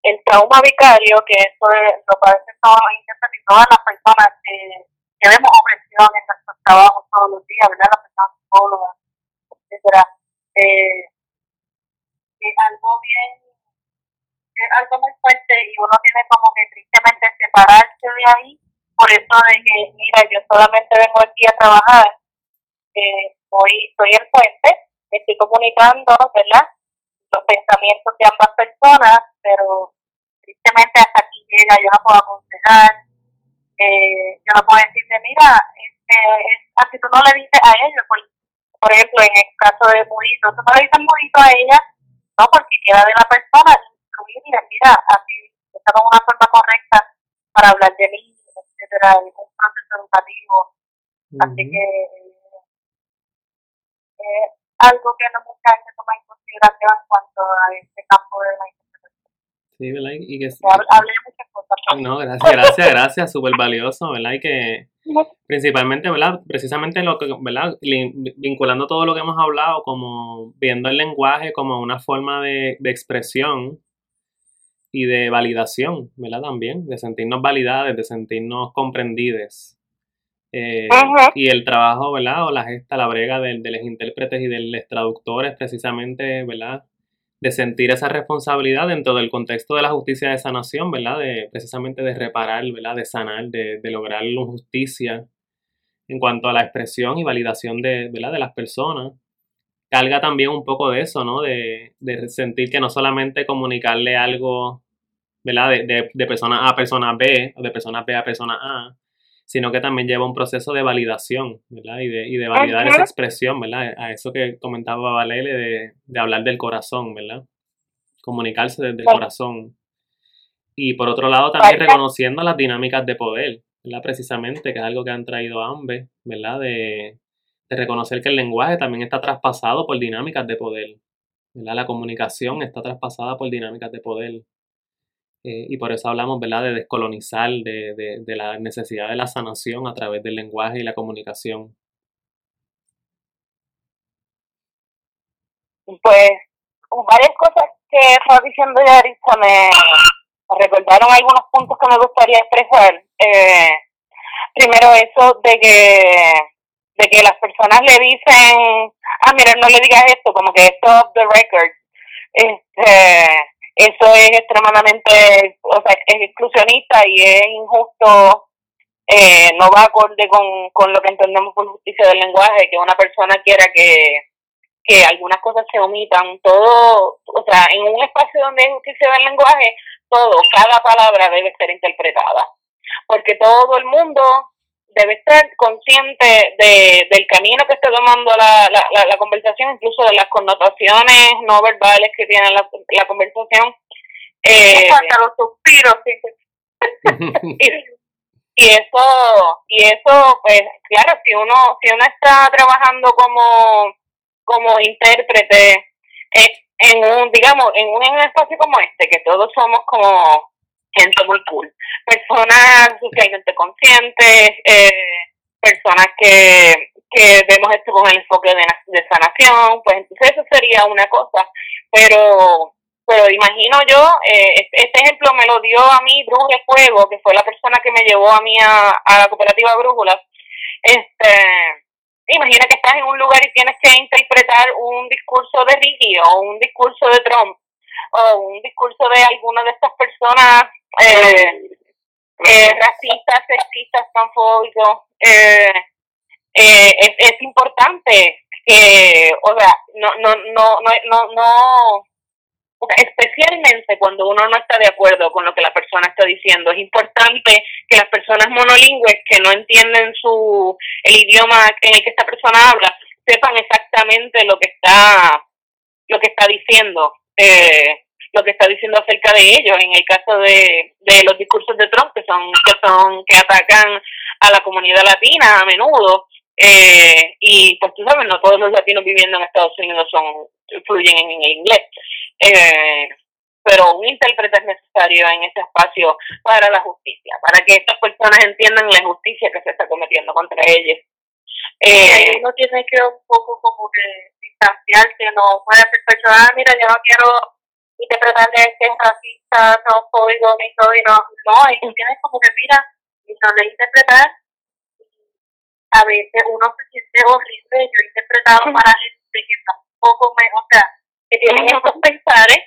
el trauma vicario, que eso lo padecen todos los intérpretes y todas las personas que, que vemos opresión en nuestros trabajos todos los días, ¿verdad? Las personas psicólogas, etcétera. Eh, algo bien, algo muy fuerte y uno tiene como que tristemente separarse de ahí por eso de que, mira, yo solamente vengo aquí a trabajar, eh, hoy soy el puente, estoy comunicando, ¿verdad? Los pensamientos de ambas personas, pero tristemente hasta aquí llega, yo no puedo aconsejar, eh, yo no puedo decirle, mira, este, así tú no le dices a ellos, por, por ejemplo, en el caso de Murito, tú no le dices Murito a ella, no, porque queda de la persona instruirle, mira, así, está con una forma correcta para hablar de mí, etcétera, en un proceso educativo. Así que eh, algo que no mucha gente toma en consideración en cuanto a este campo de la. Sí, ¿verdad? Y que, hablé muchas cosas. No, gracias, gracias, gracias, súper valioso, ¿verdad? Y que principalmente, ¿verdad? Precisamente lo que, ¿verdad? Vinculando todo lo que hemos hablado, como viendo el lenguaje como una forma de, de expresión y de validación, ¿verdad? También, de sentirnos validadas, de sentirnos comprendidas. Eh, y el trabajo, ¿verdad? O la gesta, la brega de, de los intérpretes y de los traductores, precisamente, ¿verdad? De sentir esa responsabilidad dentro del contexto de la justicia de sanación, ¿verdad? De, precisamente de reparar, ¿verdad? De sanar, de, de lograr justicia en cuanto a la expresión y validación de, ¿verdad? de las personas. Carga también un poco de eso, ¿no? De, de sentir que no solamente comunicarle algo, ¿verdad? De, de, de persona A a persona B o de persona B a persona A, sino que también lleva un proceso de validación, ¿verdad? Y de, y de validar esa expresión, ¿verdad? A eso que comentaba Valele de, de hablar del corazón, ¿verdad? Comunicarse desde el corazón. Y por otro lado, también reconociendo las dinámicas de poder, ¿verdad? Precisamente, que es algo que han traído ambos, ¿verdad? De, de reconocer que el lenguaje también está traspasado por dinámicas de poder, ¿verdad? La comunicación está traspasada por dinámicas de poder. Eh, y por eso hablamos, ¿verdad?, de descolonizar, de, de, de, la necesidad de la sanación a través del lenguaje y la comunicación. Pues varias cosas que estaba diciendo Yaritza me, recordaron algunos puntos que me gustaría expresar. Eh, primero eso de que de que las personas le dicen, ah, mira, no le digas esto, como que esto off the record. Este, eso es extremadamente, o sea, es exclusionista y es injusto, eh, no va acorde con, con lo que entendemos por justicia del lenguaje, que una persona quiera que, que algunas cosas se omitan, todo, o sea, en un espacio donde hay justicia del lenguaje, todo, cada palabra debe ser interpretada, porque todo el mundo debe estar consciente de, del camino que está tomando la, la, la, conversación, incluso de las connotaciones no verbales que tiene la, la conversación. Eh, los suspiros, y, y eso, y eso, pues, claro, si uno, si uno está trabajando como, como intérprete eh, en un, digamos, en un, en un espacio como este, que todos somos como gente muy cool. Personas socialmente conscientes, eh, personas que, que vemos esto con el enfoque de, de sanación, pues entonces eso sería una cosa. Pero pero imagino yo, eh, este ejemplo me lo dio a mí Bruje Fuego, que fue la persona que me llevó a mí a, a la cooperativa Brújulas. Este, imagina que estás en un lugar y tienes que interpretar un discurso de Ricky o un discurso de Trump o un discurso de alguna de estas personas eh, eh, racistas, sexistas, transfóbicos, eh, eh, es, es importante que, o sea, no, no, no, no, no, no especialmente cuando uno no está de acuerdo con lo que la persona está diciendo. Es importante que las personas monolingües que no entienden su el idioma en el que esta persona habla sepan exactamente lo que está lo que está diciendo. Eh, lo que está diciendo acerca de ellos. En el caso de, de los discursos de Trump, que son, que son, que atacan a la comunidad latina a menudo, eh, y pues tú sabes, no todos los latinos viviendo en Estados Unidos son fluyen en, inglés. Eh, pero un intérprete es necesario en ese espacio para la justicia, para que estas personas entiendan la injusticia que se está cometiendo contra ellos. Eh, uno tiene que un poco como que distanciarse, no puede ser personal, mira, yo no quiero interpretarle que es racista, no soy ni soy, no, no, y tú tienes como que, mira, y no le interpretar, a veces uno se siente horrible, yo he interpretado para gente que tampoco me, o sea, que tienen estos pensares,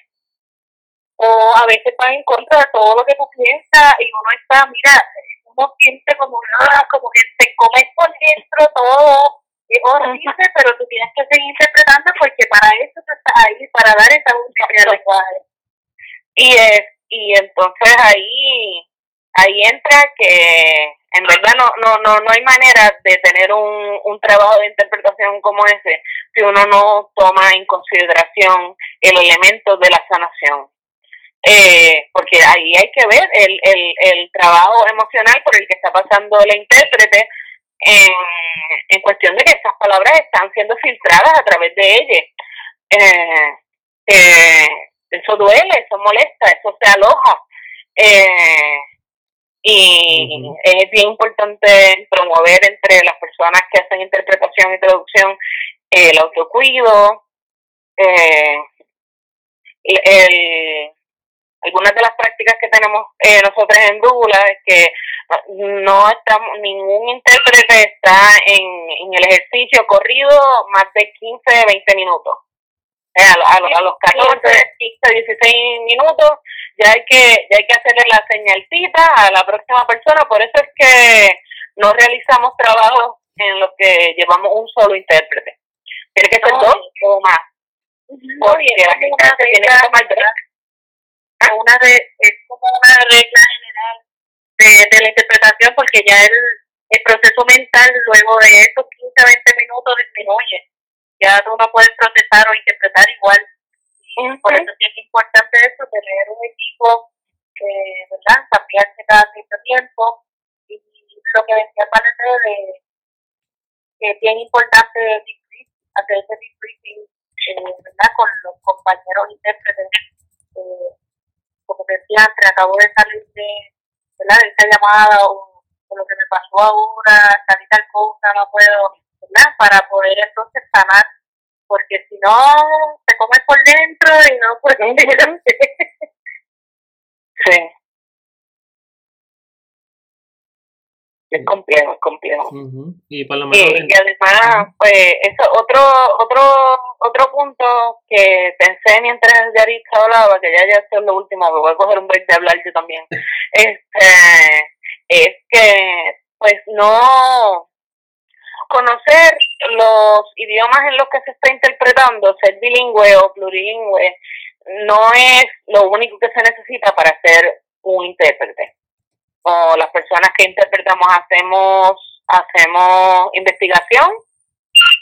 o a veces va en contra de todo lo que tú piensas y uno está, mira, uno siente como, ah, como que te comes por dentro todo, es horrible, pero tú tienes que seguir interpretando porque para eso tú estás ahí, para dar esa lenguaje. Y, es, y entonces ahí, ahí entra que en verdad no, no, no, no hay manera de tener un, un trabajo de interpretación como ese si uno no toma en consideración el elemento de la sanación. Eh, porque ahí hay que ver el, el, el trabajo emocional por el que está pasando el intérprete en, en cuestión de que esas palabras están siendo filtradas a través de ella. Eh, eh, eso duele, eso molesta, eso se aloja. Eh, y es bien importante promover entre las personas que hacen interpretación y traducción el autocuido, eh, el, algunas de las prácticas que tenemos eh, nosotros en Dula es que no estamos, ningún intérprete está en, en el ejercicio corrido más de 15, 20 minutos. Eh, a, a, los 14, 15, 16 minutos ya hay que ya hay que hacerle la señalcita a la próxima persona, por eso es que no realizamos trabajos en los que llevamos un solo intérprete. Tiene que ser dos o más. Porque la gente tiene que tomar una es como una regla general de, de la interpretación porque ya el, el proceso mental luego de esos 15 20 minutos disminuye. Ya tú no puedes procesar o interpretar igual. Y por eso es importante eso, tener un equipo que, ¿verdad? Cambiarse cada cierto tiempo. Y lo que decía Valentín de que es bien importante hacer ese debriefing, eh, ¿verdad? Con los compañeros intérpretes. Eh, como decía antes, acabo de salir de, ¿verdad? de esta llamada o, lo que me pasó ahora, tal y tal cosa, no puedo, ¿verdad? Para poder entonces sanar, porque si no, te comes por dentro y no puedes. sí. Es complejo, es complejo. Y por lo menos. Y, además, pues, eso, otro, otro, otro punto que pensé mientras Yaritza hablaba, que ya ya es lo último, me voy a coger un break de hablar yo también, este, es que, pues, no conocer los idiomas en los que se está interpretando, ser bilingüe o plurilingüe, no es lo único que se necesita para ser un intérprete o las personas que interpretamos hacemos hacemos investigación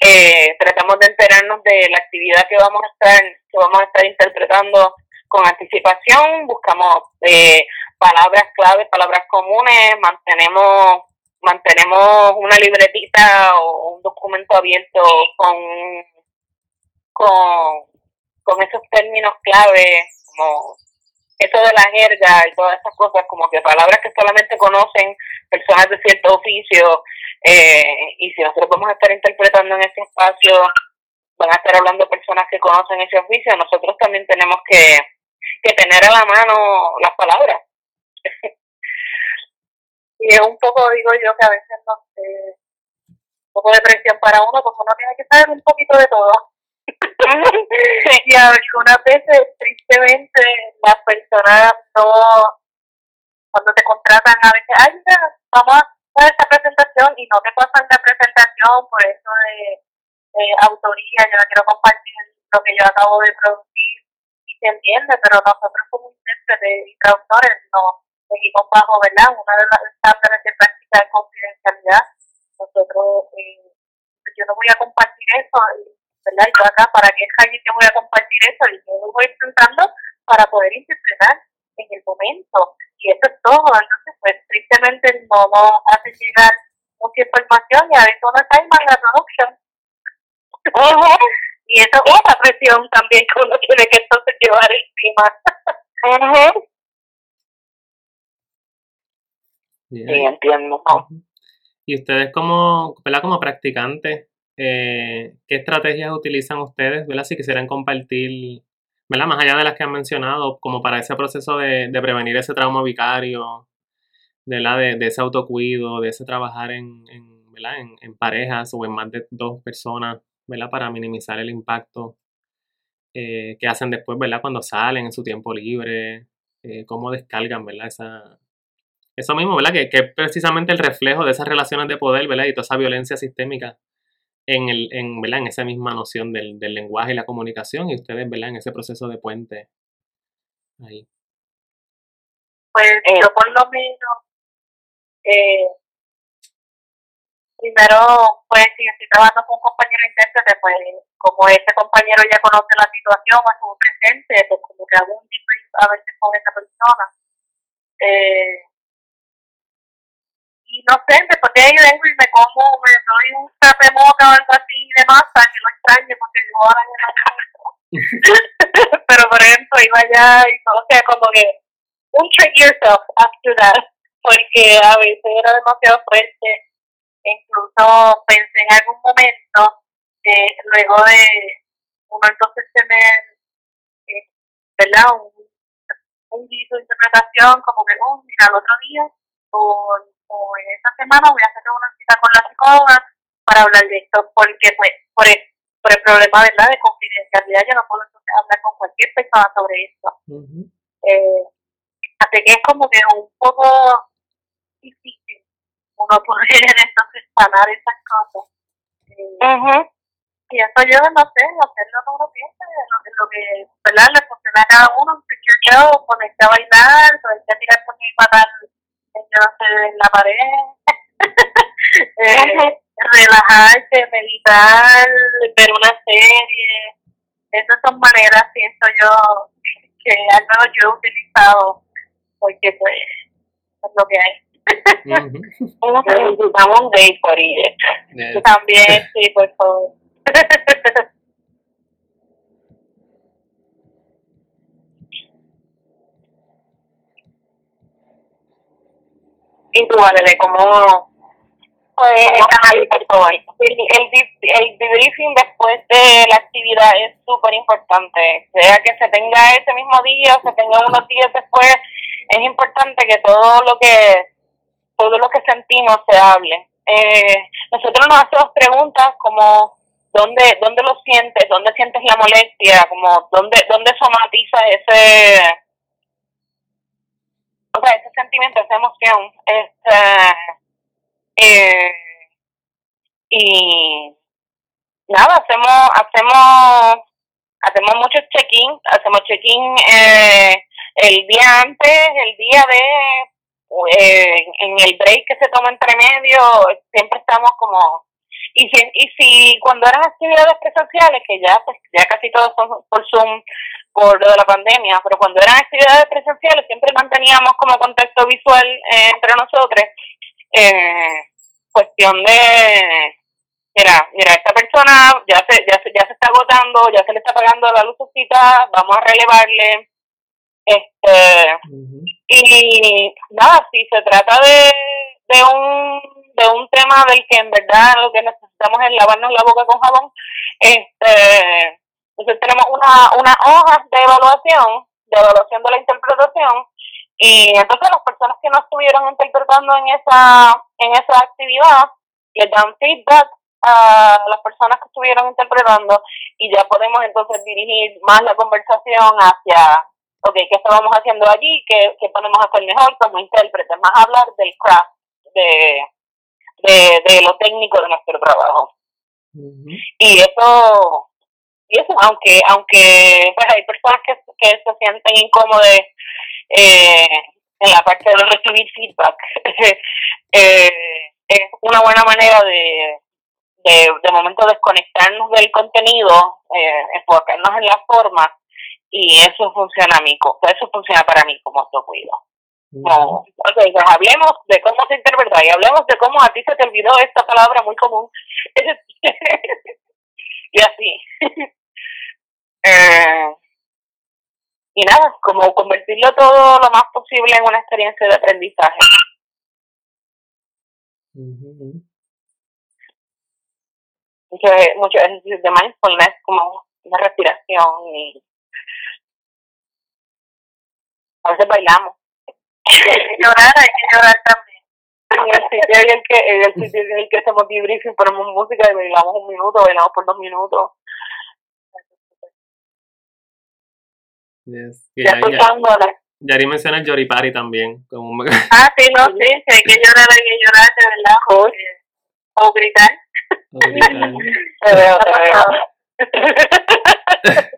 eh, tratamos de enterarnos de la actividad que vamos a estar que vamos a estar interpretando con anticipación buscamos eh, palabras claves palabras comunes mantenemos mantenemos una libretita o un documento abierto con con con esos términos claves como eso de la jerga y todas esas cosas, como que palabras que solamente conocen personas de cierto oficio, eh, y si nosotros vamos a estar interpretando en ese espacio, van a estar hablando personas que conocen ese oficio, nosotros también tenemos que, que tener a la mano las palabras. y es un poco, digo yo, que a veces no sé, un poco de presión para uno, porque uno tiene que saber un poquito de todo y algunas veces, tristemente, las personas no, cuando te contratan, a veces, ay, vamos a hacer esta presentación y no te pasan la presentación por eso de, autoría, yo no quiero compartir lo que yo acabo de producir y se entiende, pero nosotros como intérpretes y traductores no seguimos bajo, ¿verdad? Una de las estándares de práctica de confidencialidad. Nosotros, eh, yo no voy a compartir eso ¿verdad? Yo acá, ¿para qué calle te voy a compartir eso? Y yo lo voy intentando para poder interpretar en el momento. Y eso es todo. Entonces, pues tristemente no nos hace llegar mucha información y a veces uno está en manga production. y eso es otra presión también que uno tiene que entonces llevar encima. Sí, entiendo. Y ustedes como, ¿verdad? como practicantes, eh, ¿qué estrategias utilizan ustedes? ¿verdad? Si quisieran compartir, ¿verdad? más allá de las que han mencionado, como para ese proceso de, de prevenir ese trauma vicario, la, de, de ese autocuido, de ese trabajar en, en, ¿verdad? Parejas o en más de dos personas, ¿verdad? para minimizar el impacto eh, que hacen después, ¿verdad? cuando salen en su tiempo libre, eh, cómo descargan ¿verdad? Esa, eso mismo, ¿verdad? Que, que, es precisamente el reflejo de esas relaciones de poder, ¿verdad? Y toda esa violencia sistémica en, el, en, ¿verdad? en esa misma noción del, del lenguaje y la comunicación y ustedes, ¿verdad? En ese proceso de puente ahí. Pues eh, yo por lo menos, eh, primero, pues si estoy trabajando con un compañero intérprete, pues como ese compañero ya conoce la situación o estuvo presente, pues como que hago un debrief a veces con esa persona. Eh, y no ahí vengo y me como, me doy un terremoto o algo así de masa, que lo extraño porque yo ahora Pero por ejemplo, iba allá y no, o sea, como que un trick yourself after that, porque a veces era demasiado fuerte. Incluso pensé en algún momento, eh, luego de uno entonces tener, eh, ¿verdad? Un, un guiso de interpretación, como que, oh, mira, el otro día, con o en esta semana voy a hacer una cita con la psicóloga para hablar de esto, porque pues por el, por el problema ¿verdad? de confidencialidad yo no puedo entonces hablar con cualquier persona sobre esto. eh, así que es como que un poco difícil uno poder entonces sanar esas cosas. Eh, Y eso yo no sé, hacerlo como uno piensa, lo, lo que ¿verdad? le funciona a cada uno, un picture show, ponerte a bailar, ponerte a tirar por mi en la pared, eh, relajarse, meditar, ver una serie. Esas son maneras, siento yo, que al menos yo he utilizado, porque pues es lo que hay. Necesitamos un date por ella. También, sí, por favor. y tú, Vale, ¿cómo, pues, el, el, debriefing después de la actividad es súper importante. Sea que se tenga ese mismo día o se tenga unos días después, es importante que todo lo que todo lo que sentimos se hable. Eh, nosotros nos hacemos preguntas como ¿dónde, dónde lo sientes? ¿Dónde sientes la molestia? Como ¿dónde, dónde somatiza ese ese sentimiento, esa emoción, eh, y nada, hacemos, hacemos, hacemos muchos check-in, hacemos check-in eh, el día antes, el día de, eh, en el break que se toma entre medio, siempre estamos como y si, y si cuando eran actividades presenciales, que ya pues ya casi todos son por Zoom, por lo de la pandemia, pero cuando eran actividades presenciales siempre manteníamos como contexto visual eh, entre nosotros eh, cuestión de mira, mira, esta persona ya se, ya se, ya se está agotando, ya se le está pagando la lucecita, vamos a relevarle, este, y nada, si se trata de, de un, de un tema del que en verdad lo que necesitamos es lavarnos la boca con jabón, este, entonces tenemos una, una hoja de evaluación, de evaluación de la interpretación, y entonces las personas que no estuvieron interpretando en esa, en esa actividad, les dan feedback a las personas que estuvieron interpretando y ya podemos entonces dirigir más la conversación hacia, ok, ¿qué estábamos haciendo allí? ¿Qué, qué podemos hacer mejor como intérpretes? Más hablar del craft, de, de, de lo técnico de nuestro trabajo. Y eso y eso aunque aunque pues hay personas que, que se sienten incómodas eh, en la parte de recibir feedback eh, es una buena manera de de, de momento desconectarnos del contenido eh, enfocarnos en la forma y eso funciona a mí, eso funciona para mí como autocuido. No, ok, pues hablemos de cómo se interpreta y hablemos de cómo a ti se te olvidó esta palabra muy común. y así. Eh, y nada, como convertirlo todo lo más posible en una experiencia de aprendizaje. Ujú. Muchos mucho ejercicios de mindfulness como una respiración y a veces bailamos. Hay que llorar, hay que llorar también. En el sitio en el que, en el sitio en el que hacemos debriefing, ponemos música y bailamos un minuto, bailamos por dos minutos. Yes. Y Ya ya- ya- escuchándola. Yari menciona el Yoripari también. Como un- Ah, sí, no, sí, sí, hay que llorar, hay que llorar, de verdad. O, o gritar. Te veo, te veo.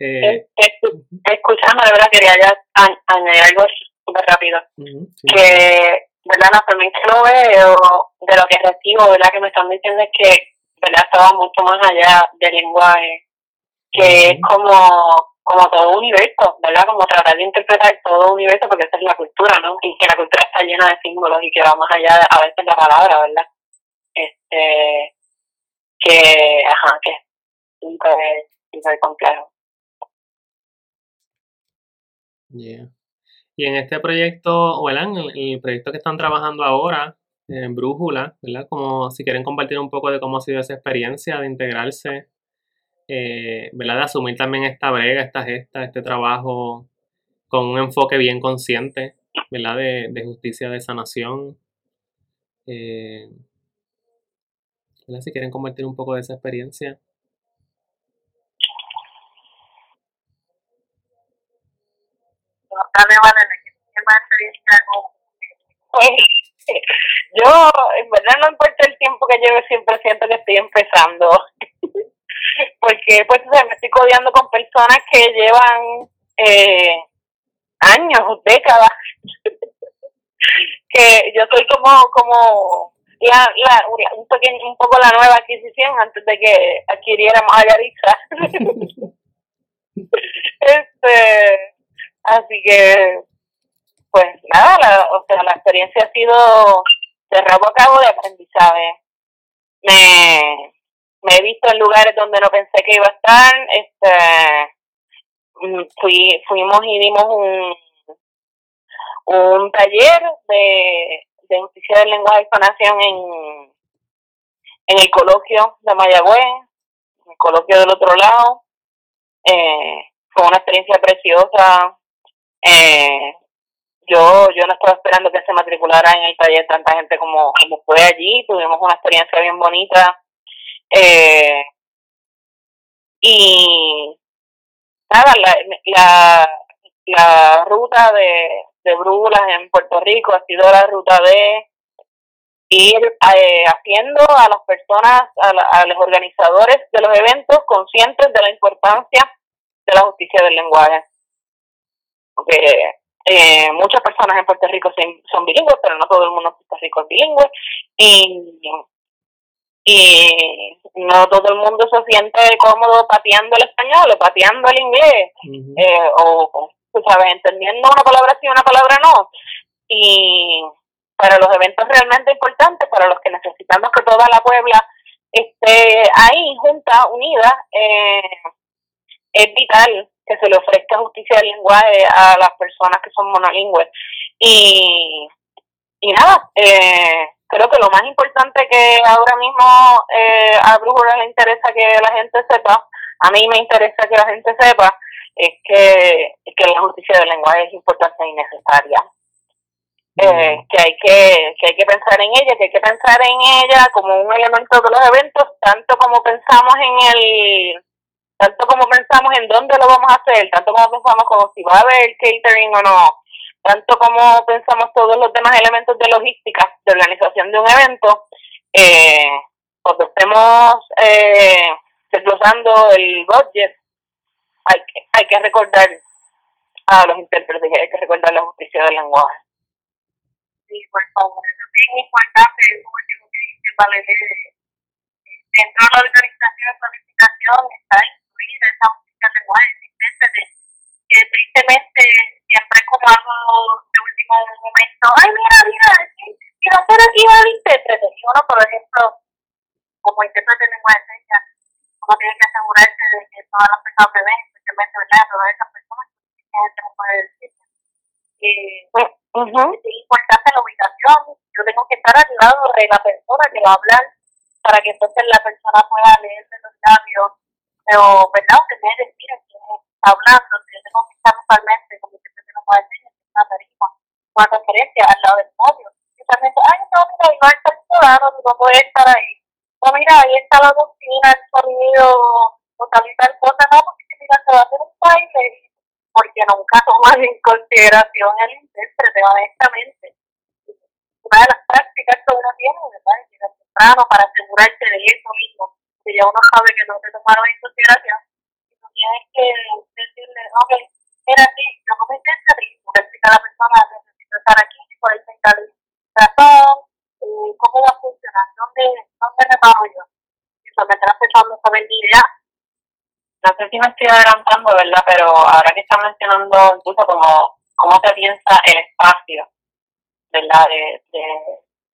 Eh, Escu- Escuchando, de verdad, quería ya añadir algo súper rápido. ujú, sí. Que, ¿verdad? La forma en que lo veo, de lo que recibo, ¿verdad? Que me están diciendo es que, ¿verdad? Estaba mucho más allá del lenguaje, que es como como todo universo, ¿verdad? Como tratar de interpretar todo universo, porque esa es la cultura, ¿no? Y que la cultura está llena de símbolos y que va más allá de, a veces la palabra, ¿verdad? Este, que, ajá, que es súper, complejo. Yeah. Y en este proyecto, el, en el proyecto que están trabajando ahora, en Brújula, ¿verdad? Como si quieren compartir un poco de cómo ha sido esa experiencia de integrarse, eh, ¿verdad? De asumir también esta brega, esta gesta, este trabajo con un enfoque bien consciente, ¿verdad? De, justicia, de sanación. Eh, ¿verdad? Si quieren compartir un poco de esa experiencia. Yo, en verdad, no importa el tiempo que lleve, siempre siento que estoy empezando. Porque, pues, o me estoy codeando con personas que llevan eh, años, décadas. que yo soy como, como la, la, un, pequeño, un poco la nueva adquisición antes de que adquiriéramos a Yaritza. este, así que, pues nada, la, o sea, la experiencia ha sido de rabo a cabo de aprendizaje. Me, me he visto en lugares donde no pensé que iba a estar, este, mm, fui, fuimos y dimos un, un taller de, de justicia del lenguaje y sanación en, en el coloquio de Mayagüez, en el coloquio del otro lado. Eh, fue una experiencia preciosa. Eh, yo yo no estaba esperando que se matriculara en el taller tanta gente como, como fue allí. Tuvimos una experiencia bien bonita. Eh, y nada, la, la, la ruta de, de Brulas en Puerto Rico ha sido la ruta de ir eh, haciendo a las personas, a, la, a los organizadores de los eventos conscientes de la importancia de la justicia del lenguaje. Porque eh, muchas personas en Puerto Rico son, bilingües, pero no todo el mundo en Puerto Rico es bilingüe. Y, y no todo el mundo se siente cómodo pateando el español o pateando el inglés, eh, o, tú sabes, entendiendo una palabra sí, una palabra no. Y para los eventos realmente importantes, para los que necesitamos que toda la Puebla esté ahí, junta, unida, eh, es vital que se le ofrezca justicia del lenguaje a las personas que son monolingües. Y, y nada, eh, creo que lo más importante que ahora mismo eh, a Brújula le interesa que la gente sepa, a mí me interesa que la gente sepa, es que, que la justicia del lenguaje es importante y necesaria. Eh, que hay que que hay que pensar en ella, que hay que pensar en ella como un elemento de los eventos, tanto como pensamos en el tanto como pensamos en dónde lo vamos a hacer, tanto como pensamos como si va a haber catering o no, tanto como pensamos todos los demás elementos de logística, de organización de un evento, eh, cuando estemos eh, desglosando el budget, hay que, hay que recordar a los intérpretes, hay que recordar la justicia del lenguaje. Sí, por favor, eso es importante, es lo último que dice Valeria. Dentro de la organización de planificación está que tristemente siempre como algo de último momento, ay mira, mira, que no ser aquí va el intérprete, y uno por ejemplo, como intérprete de lengua de señas, uno tiene que asegurarse de que todas las personas que ven, especialmente ¿verdad? todas esas personas que tienen. Eh, pues, uh -huh. Es importante la ubicación, yo tengo que estar al lado de la persona que va a hablar para que entonces la persona pueda leerle los labios, pero, ¿verdad? Ustedes definen quién es hablando. Yo tengo que estar totalmente, como intérprete de lengua de señas, en una tarifa, una conferencia al lado del podio ay, no, mira, no está el ciudadano, no puede estar ahí. No, mira, ahí está la cocina, el sonido, o tal y tal cosa, no, porque mira, se va a hacer un baile, porque nunca tomas en consideración el intérprete, honestamente. Una de las prácticas que uno tiene, ¿verdad? Llegar temprano para asegurarse de eso mismo, que ya uno sabe que no te tomaron en consideración, y tú tienes que decirle, ok, mira, sí, yo como intérprete, y explicar a la persona, necesito estar aquí, por ahí está razón, eh, cómo va a funcionar, dónde, dónde me paro yo. Y me está empezando a ver idea. No sé si me estoy adelantando, ¿verdad? Pero ahora que está mencionando incluso como cómo se piensa el espacio, ¿verdad? De, de,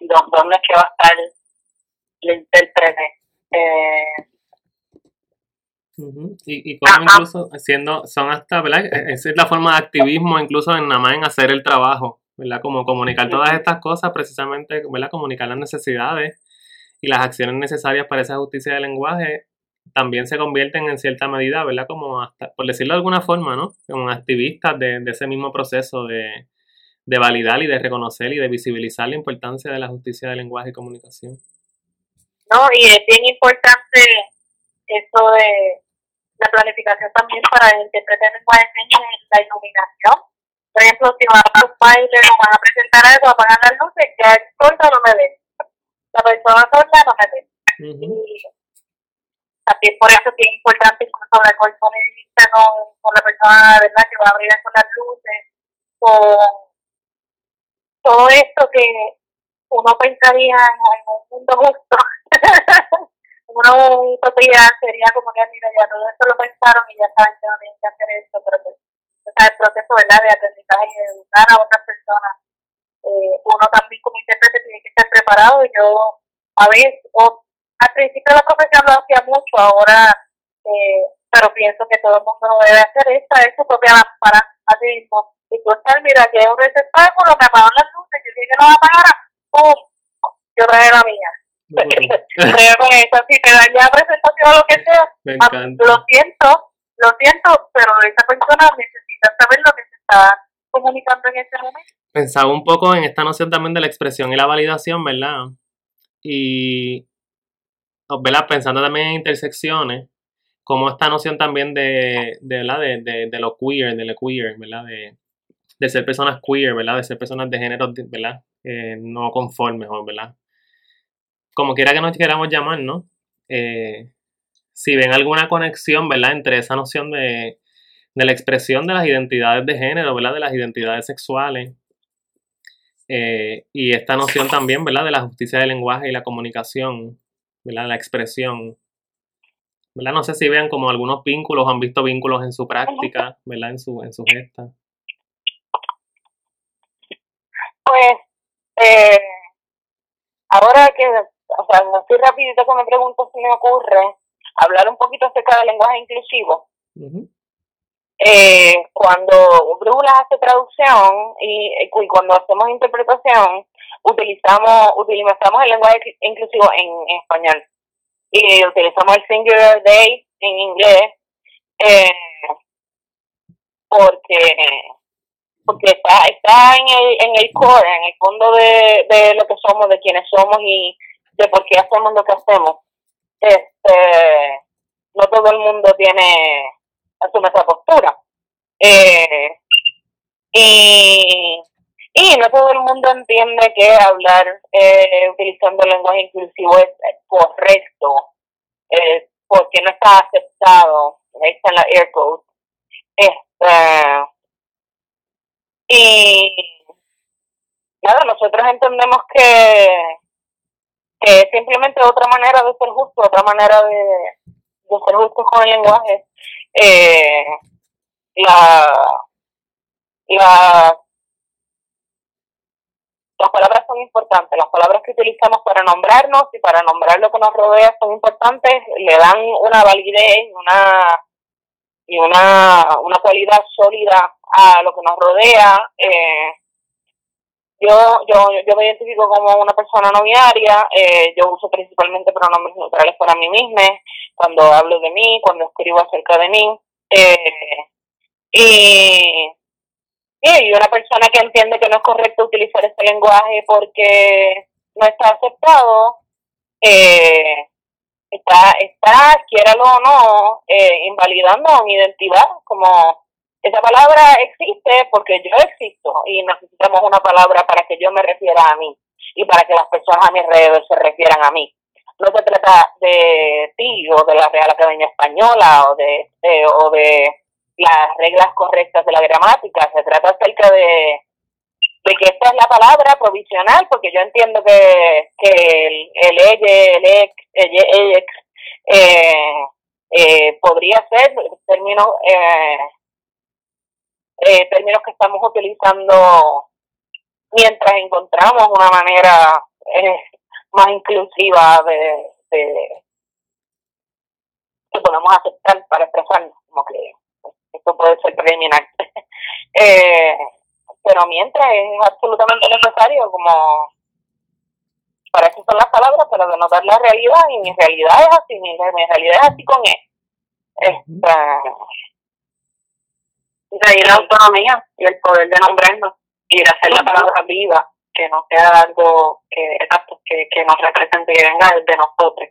dónde es que va a estar el intérprete. Eh, y, y como incluso haciendo, son hasta, ¿verdad? Esa es la forma de activismo, incluso en nada más en hacer el trabajo. ¿verdad? Como comunicar todas estas cosas, precisamente, ¿verdad? Comunicar las necesidades y las acciones necesarias para esa justicia del lenguaje también se convierten en cierta medida, ¿verdad? Como hasta, por decirlo de alguna forma, ¿no? Como activistas de, ese mismo proceso de, de validar y de reconocer y de visibilizar la importancia de la justicia del lenguaje y comunicación. No, y es bien importante esto de la planificación también para el intérprete de lenguaje la iluminación por ejemplo, si van a un baile o van a presentar algo, apagan las luces, ya el sordo no me ve. La persona sorda no me ve. Y también por eso es que es importante incluso hablar con el sonidista, con, con la persona verdad que va a abrir con las luces, con todo esto que uno pensaría en un mundo justo. una utopía sería como que, mira, ya todo esto lo pensaron y ya saben que no tienen que hacer esto, pero pues el proceso ¿verdad? de aprendizaje y de educar a otras personas. Eh, uno también como intérprete tiene que estar preparado. Yo a veces, o al principio la profesión lo hacía mucho, ahora, eh, pero pienso que todo el mundo debe hacer. Esta es su propia lámpara, así mismo. Y tú estás, mira, que un receptáculo, me apagaron las luces, yo dije que no la apagara, ¡pum! Yo traje la mía. Creo con eso, si te daña presentación o lo que sea, lo siento, lo siento, pero esa persona necesita saber lo que se está comunicando en ese momento. Pensaba un poco en esta noción también de la expresión y la validación, ¿verdad? Y, ¿verdad? Pensando también en intersecciones, como esta noción también de, de, ¿verdad? de, de, de lo queer, de lo queer, ¿verdad? De, de ser personas queer, ¿verdad? De ser personas de género, ¿verdad? Eh, no conformes, ¿verdad? Como quiera que nos queramos llamar, ¿no? Eh, si ven alguna conexión, ¿verdad? Entre esa noción de, de la expresión de las identidades de género, ¿verdad? De las identidades sexuales. Eh, y esta noción también, ¿verdad? De la justicia del lenguaje y la comunicación, ¿verdad? La expresión. ¿verdad? No sé si vean como algunos vínculos, han visto vínculos en su práctica, ¿verdad? En su, en su gesta. Pues, eh, ahora que, o sea, estoy rapidito que me pregunto si me ocurre hablar un poquito acerca del lenguaje inclusivo. Eh, cuando Brula hace traducción y, y, cuando hacemos interpretación, utilizamos, utilizamos el lenguaje inclusivo en, español. Y utilizamos el singular day en inglés eh, porque porque está está en el en el core en el fondo de, de lo que somos de quienes somos y de por qué hacemos lo que hacemos este no todo el mundo tiene asume esa postura. Eh, y, y no todo el mundo entiende que hablar eh, utilizando lenguaje inclusivo es correcto, eh, porque no está aceptado, ahí está en la air code. Este, y nada, nosotros entendemos que, que es simplemente otra manera de ser justo, otra manera de, de ser justo con el lenguaje eh, la, la, las palabras son importantes, las palabras que utilizamos para nombrarnos y para nombrar lo que nos rodea son importantes, le dan una validez una, y una, una cualidad sólida a lo que nos rodea. Eh, yo, yo, yo me identifico como una persona no binaria, eh, yo uso principalmente pronombres neutrales para mí misma, cuando hablo de mí, cuando escribo acerca de mí. Eh, y y una persona que entiende que no es correcto utilizar este lenguaje porque no está aceptado, eh, está, está, quiéralo o no, eh, invalidando mi identidad, como esa palabra existe porque yo existo y necesitamos una palabra para que yo me refiera a mí y para que las personas a mi alrededor se refieran a mí. No se trata de ti o de la Real Academia Española o de, o de las reglas correctas de la gramática, se trata acerca de, de que esta es la palabra provisional, porque yo entiendo que, que el, el el ex, el ex eh, eh, podría ser términos, eh, eh, términos que estamos utilizando mientras encontramos una manera eh, más inclusiva de, de que podemos aceptar para expresarnos, como que esto puede ser preliminar. eh, pero mientras es absolutamente necesario, como para eso son las palabras, para denotar la realidad, y mi realidad es así, mi, realidad es así con él. Esta, de ahí la autonomía y el poder de nombrarnos y de hacer la palabra viva, que no sea algo que, que, que nos represente y que venga de nosotros.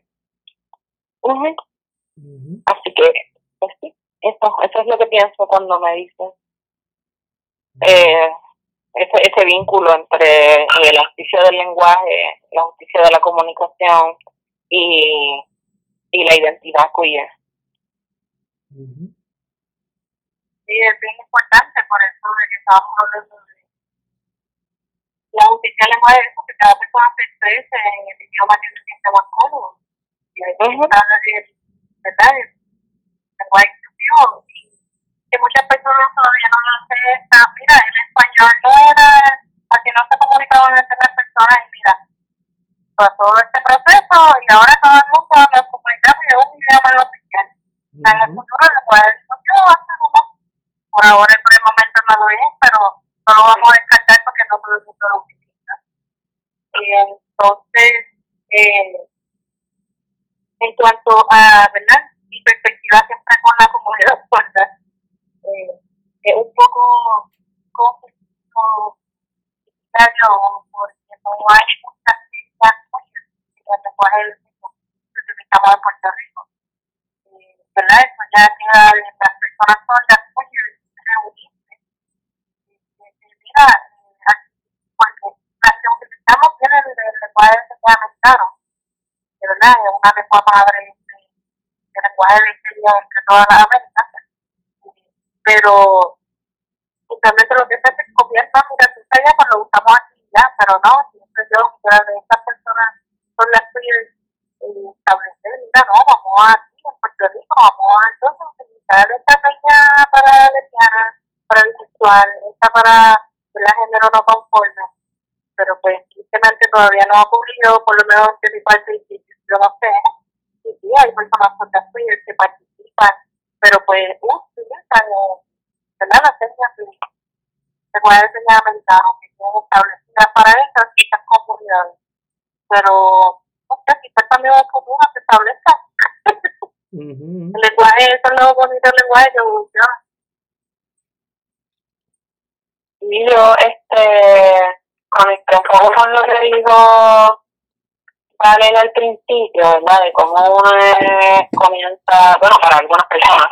Así que, pues sí. Eso, eso es lo que pienso cuando me dicen eh, ese, ese vínculo entre el justicia del lenguaje, la justicia de la comunicación y, y la identidad queer. Sí, es bien importante por eso de que estamos hablando de la justicia lenguaje, es porque cada persona se exprese en el idioma que se siente más cómodo. Y hay que estar, ¿verdad? El lenguaje que muchas personas todavía no lo aceptan. Mira, el español no era, así no se comunicaban entre las personas y mira, pasó este proceso y ahora todo el mundo nos comunicamos y es un idioma oficial. En el futuro le puede decir, yo no, por ahora por el momento no lo es, pero no lo vamos a descartar porque no todo el mundo lo utiliza. Y entonces, eh, en cuanto a, ¿verdad? Mi perspectiva siempre con la comunidad sorda, eh, es un poco complicado porque no hay lengua madre el lenguaje de historia entre todas las Américas, pero justamente lo que se convierta, mira, tú ya cuando lo usamos aquí ya, pero no, siempre yo, de estas personas son las que eh, establecer, mira, no, vamos aquí en Puerto Rico, vamos a entonces utilizar esta peña para lesbiana, para bisexual, esta para la género no conforme, pero pues tristemente todavía no ha ocurrido, por lo menos de mi parte, yo no sé, sí, sí, hay personas sordas queer que participan, pero pues utilizan ¿verdad? las técnicas de puede enseñar americano que tienen establecidas para estas estas comunidades. Pero no sé, quizás también es común se establezca. Uh -huh. El lenguaje, eso es lo bonito del lenguaje que evoluciona. Y yo, este, conecté con lo que dijo Valen al principio, ¿verdad? De cómo uno comienza, bueno, para algunas personas,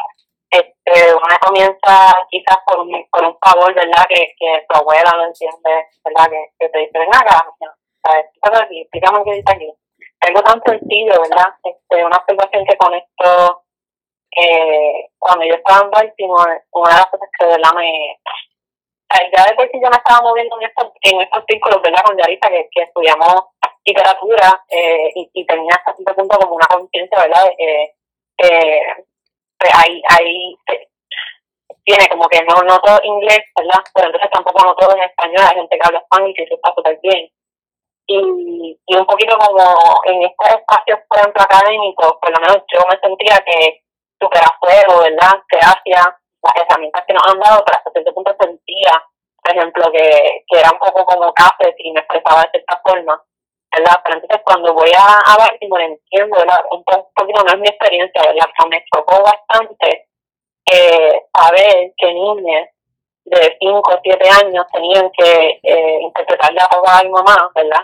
este, uno comienza por un, por un favor, ¿verdad? Que, que tu abuela no entiende, ¿verdad? Que, que te dice, ven acá, ¿sabes? explícame qué dice aquí. Algo tan sencillo, ¿verdad? Este, una observación que conecto eh, cuando yo estaba en Baltimore, una de las cosas que verdad me... Ya de por sí yo me estaba moviendo en estos, en estos círculos, ¿verdad? Con Yarita, que, que estudiamos literatura eh, y, y, tenía hasta cierto punto como una conciencia, ¿verdad? Que eh, hay, hay tiene como que no, no todo inglés, ¿verdad? Pero entonces tampoco no todo en español, hay gente que habla español y eso está súper bien. Y, y un poquito como en estos espacios, por ejemplo, académicos, por lo menos yo me sentía que súper a fuego, ¿verdad? Gracias las herramientas que nos han dado, pero hasta cierto punto sentía, por ejemplo, que, que era un poco como café y me expresaba de cierta forma, ¿verdad? Pero entonces cuando voy a, a Baltimore entiendo, ¿verdad? Un poquito no es mi experiencia, ¿verdad? Pero me chocó bastante eh, saber que niñas de 5 o 7 años tenían que eh, interpretarle a papá y mamá, ¿verdad?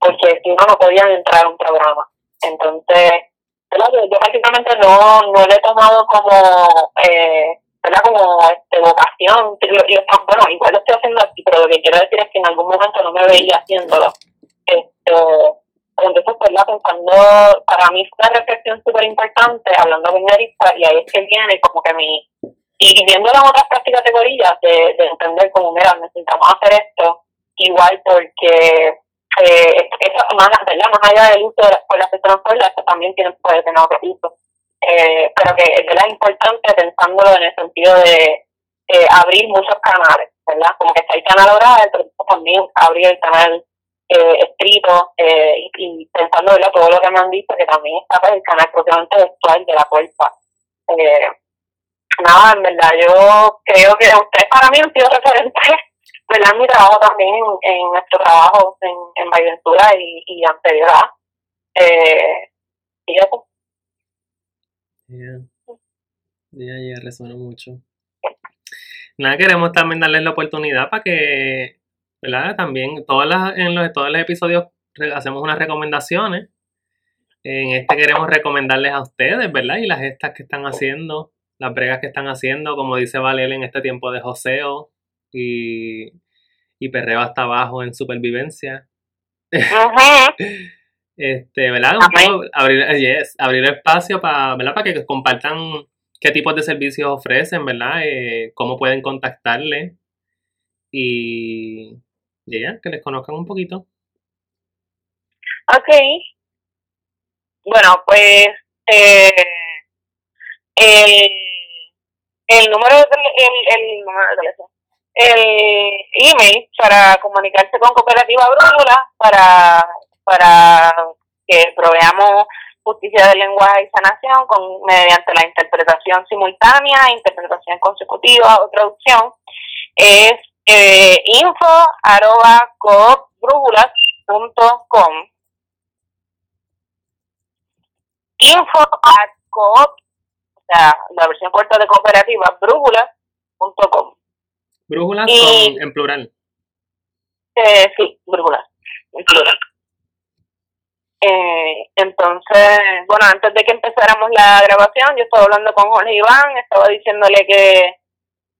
Porque si no, no podían entrar a un programa. Entonces, yo, yo prácticamente no, no lo he tomado como, eh, ¿verdad? Como este, vocación. Y, bueno, igual lo estoy haciendo aquí, pero lo que quiero decir es que en algún momento no me veía haciéndolo. Este, entonces, ¿verdad? Pensando, para mí fue una reflexión súper importante, hablando con Erika, y ahí es que viene como que mi y viendo las otras prácticas de entender como, mira, necesitamos hacer esto, igual porque eh, eso, más, allá del uso de las escuelas de transporte, eso también tiene, puede tener otro uso. Eh, pero que es importante pensándolo en el sentido de abrir muchos canales, ¿verdad? Como que está el canal oral, pero también abrir el canal eh, escrito eh, y, y pensando en todo lo que me han dicho, que también está pues, el canal propiamente textual de la cuerpa. Eh, nada, en verdad, yo creo que ustedes para mí han sido referentes, ¿verdad? En mi trabajo también, en, en nuestro trabajo en, en y, y anterior eh, y eso. Yeah. Yeah, yeah, resuena mucho. Nada, queremos también darles la oportunidad para que, ¿verdad? También todas las, en los, todos los episodios hacemos unas recomendaciones. En este queremos recomendarles a ustedes, ¿verdad? Y las gestas que están haciendo las bregas que están haciendo, como dice Valel en este tiempo de joseo y, y perreo hasta abajo en supervivencia. este, ¿verdad? abrir, yes, abrir espacio para, ¿verdad? Para que compartan qué tipos de servicios ofrecen, ¿verdad? Eh, cómo pueden contactarle y ya, que les conozcan un poquito. Ok. Bueno, pues eh, el, el número de el, el el email para comunicarse con Cooperativa Brújula para para que proveamos justicia de lenguaje y sanación con mediante la interpretación simultánea, interpretación consecutiva o traducción es eh, info arroba coopbrújulas.com info at coop sea, la versión corta de cooperativa, brújulas.com. Brújulas y, en plural. Eh, sí, brújulas, en plural. Eh, entonces, bueno, antes de que empezáramos la grabación, yo estaba hablando con Jorge Iván, estaba diciéndole que,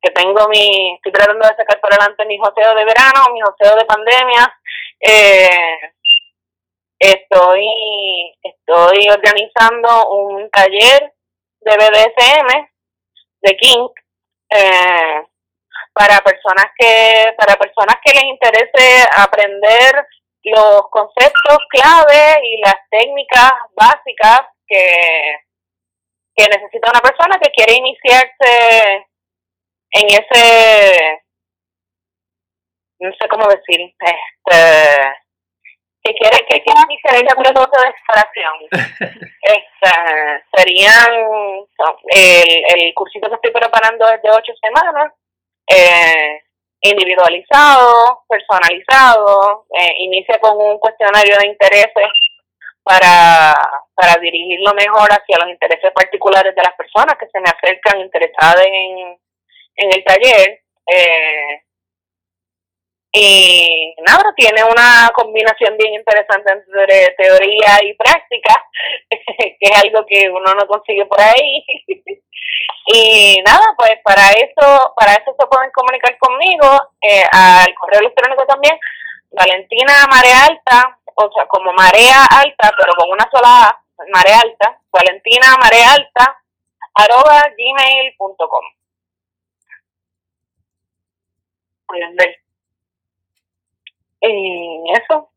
que tengo mi, estoy tratando de sacar por adelante mi joseo de verano, mi joseo de pandemia. Eh, estoy, estoy organizando un taller de BDSM, de King, eh, para personas que para personas que les interese aprender los conceptos clave y las técnicas básicas que, que necesita una persona que quiere iniciarse en ese no sé cómo decir este que quiere que quiere el proceso de separación este, serían el, el cursito que estoy preparando es de ocho semanas eh, individualizado personalizado eh, inicia con un cuestionario de intereses para para dirigirlo mejor hacia los intereses particulares de las personas que se me acercan interesadas en en el taller eh, y nada, tiene una combinación bien interesante entre teoría y práctica, que es algo que uno no consigue por ahí. y nada, pues para eso, para eso se pueden comunicar conmigo, eh, al correo electrónico también, Valentina Marea Alta, o sea, como Marea Alta, pero con una sola A, Marea Alta, Valentina Marea Alta, arroba gmail.com. Pueden ver y eso.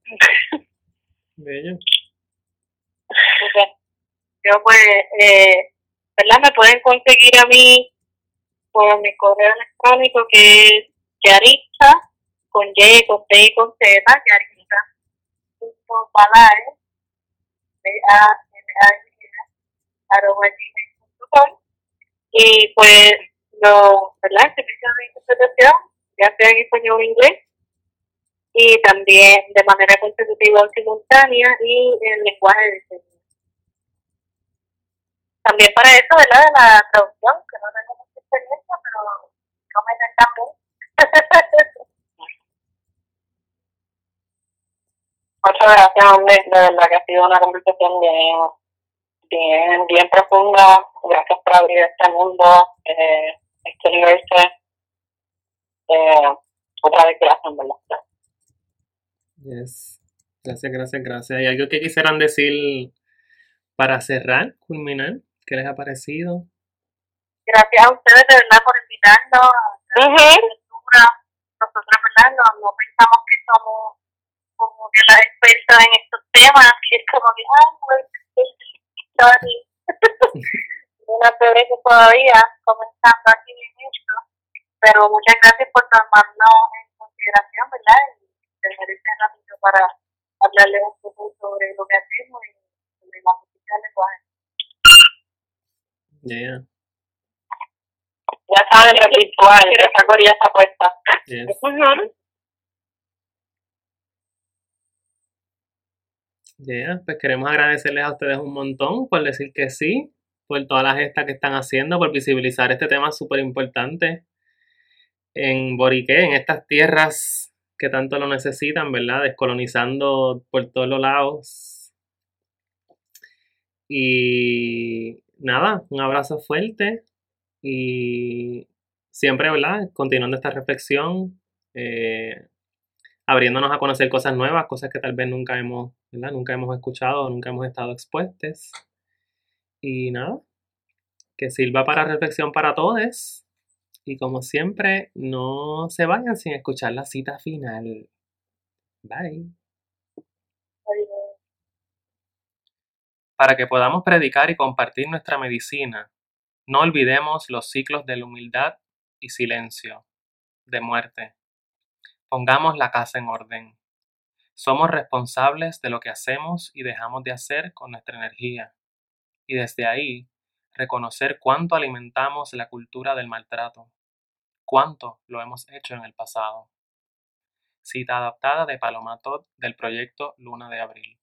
Bello. Yo pues, eh, ¿verdad? Me pueden conseguir a mí por mi correo electrónico que es Yaritza con Y, con T y con Z, Yaritza punto Balae, b a arroba gmail.com y pues lo, ¿verdad? El servicio de interpretación, ya sea en español o inglés, y también de manera consecutiva o simultánea y en lenguaje de señas. También para eso, ¿verdad? De la traducción, que no tengo mucha experiencia, pero no me encanta Muchas gracias, hombre. De verdad que ha sido una conversación bien, bien, bien profunda. Gracias por abrir este mundo, eh, este universo. Eh, otra vez gracias, ¿verdad? Yes. Gracias, gracias, gracias. ¿Hay algo que quisieran decir para cerrar, culminar? ¿Qué les ha parecido? Gracias a ustedes de verdad por invitarnos a la Nosotros, ¿verdad? No, no pensamos que somos como que las expertas en estos temas, que es como que, una pobreza todavía comenzando aquí en esto, pero muchas gracias por tomarnos en consideración, ¿verdad? Y tener este ratito para hablarles un poco sobre lo que hacemos y sobre la justicia del lenguaje. Yeah. Ya saben, el ritual, esa corilla está puesta. Yes. Yeah, pues queremos agradecerles a ustedes un montón por decir que sí, por todas las gestas que están haciendo, por visibilizar este tema súper importante en Boriqué, en estas tierras que tanto lo necesitan, ¿verdad? Descolonizando por todos los lados. Y nada, un abrazo fuerte y siempre, ¿verdad? Continuando esta reflexión, eh, abriéndonos a conocer cosas nuevas, cosas que tal vez nunca hemos, ¿verdad? Nunca hemos escuchado, nunca hemos estado expuestas. Y nada, que sirva para reflexión para todos. Y como siempre, no se vayan sin escuchar la cita final. Bye. Para que podamos predicar y compartir nuestra medicina, no olvidemos los ciclos de la humildad y silencio, de muerte. Pongamos la casa en orden. Somos responsables de lo que hacemos y dejamos de hacer con nuestra energía. Y desde ahí, reconocer cuánto alimentamos la cultura del maltrato, cuánto lo hemos hecho en el pasado. Cita adaptada de Paloma Todd del proyecto Luna de Abril.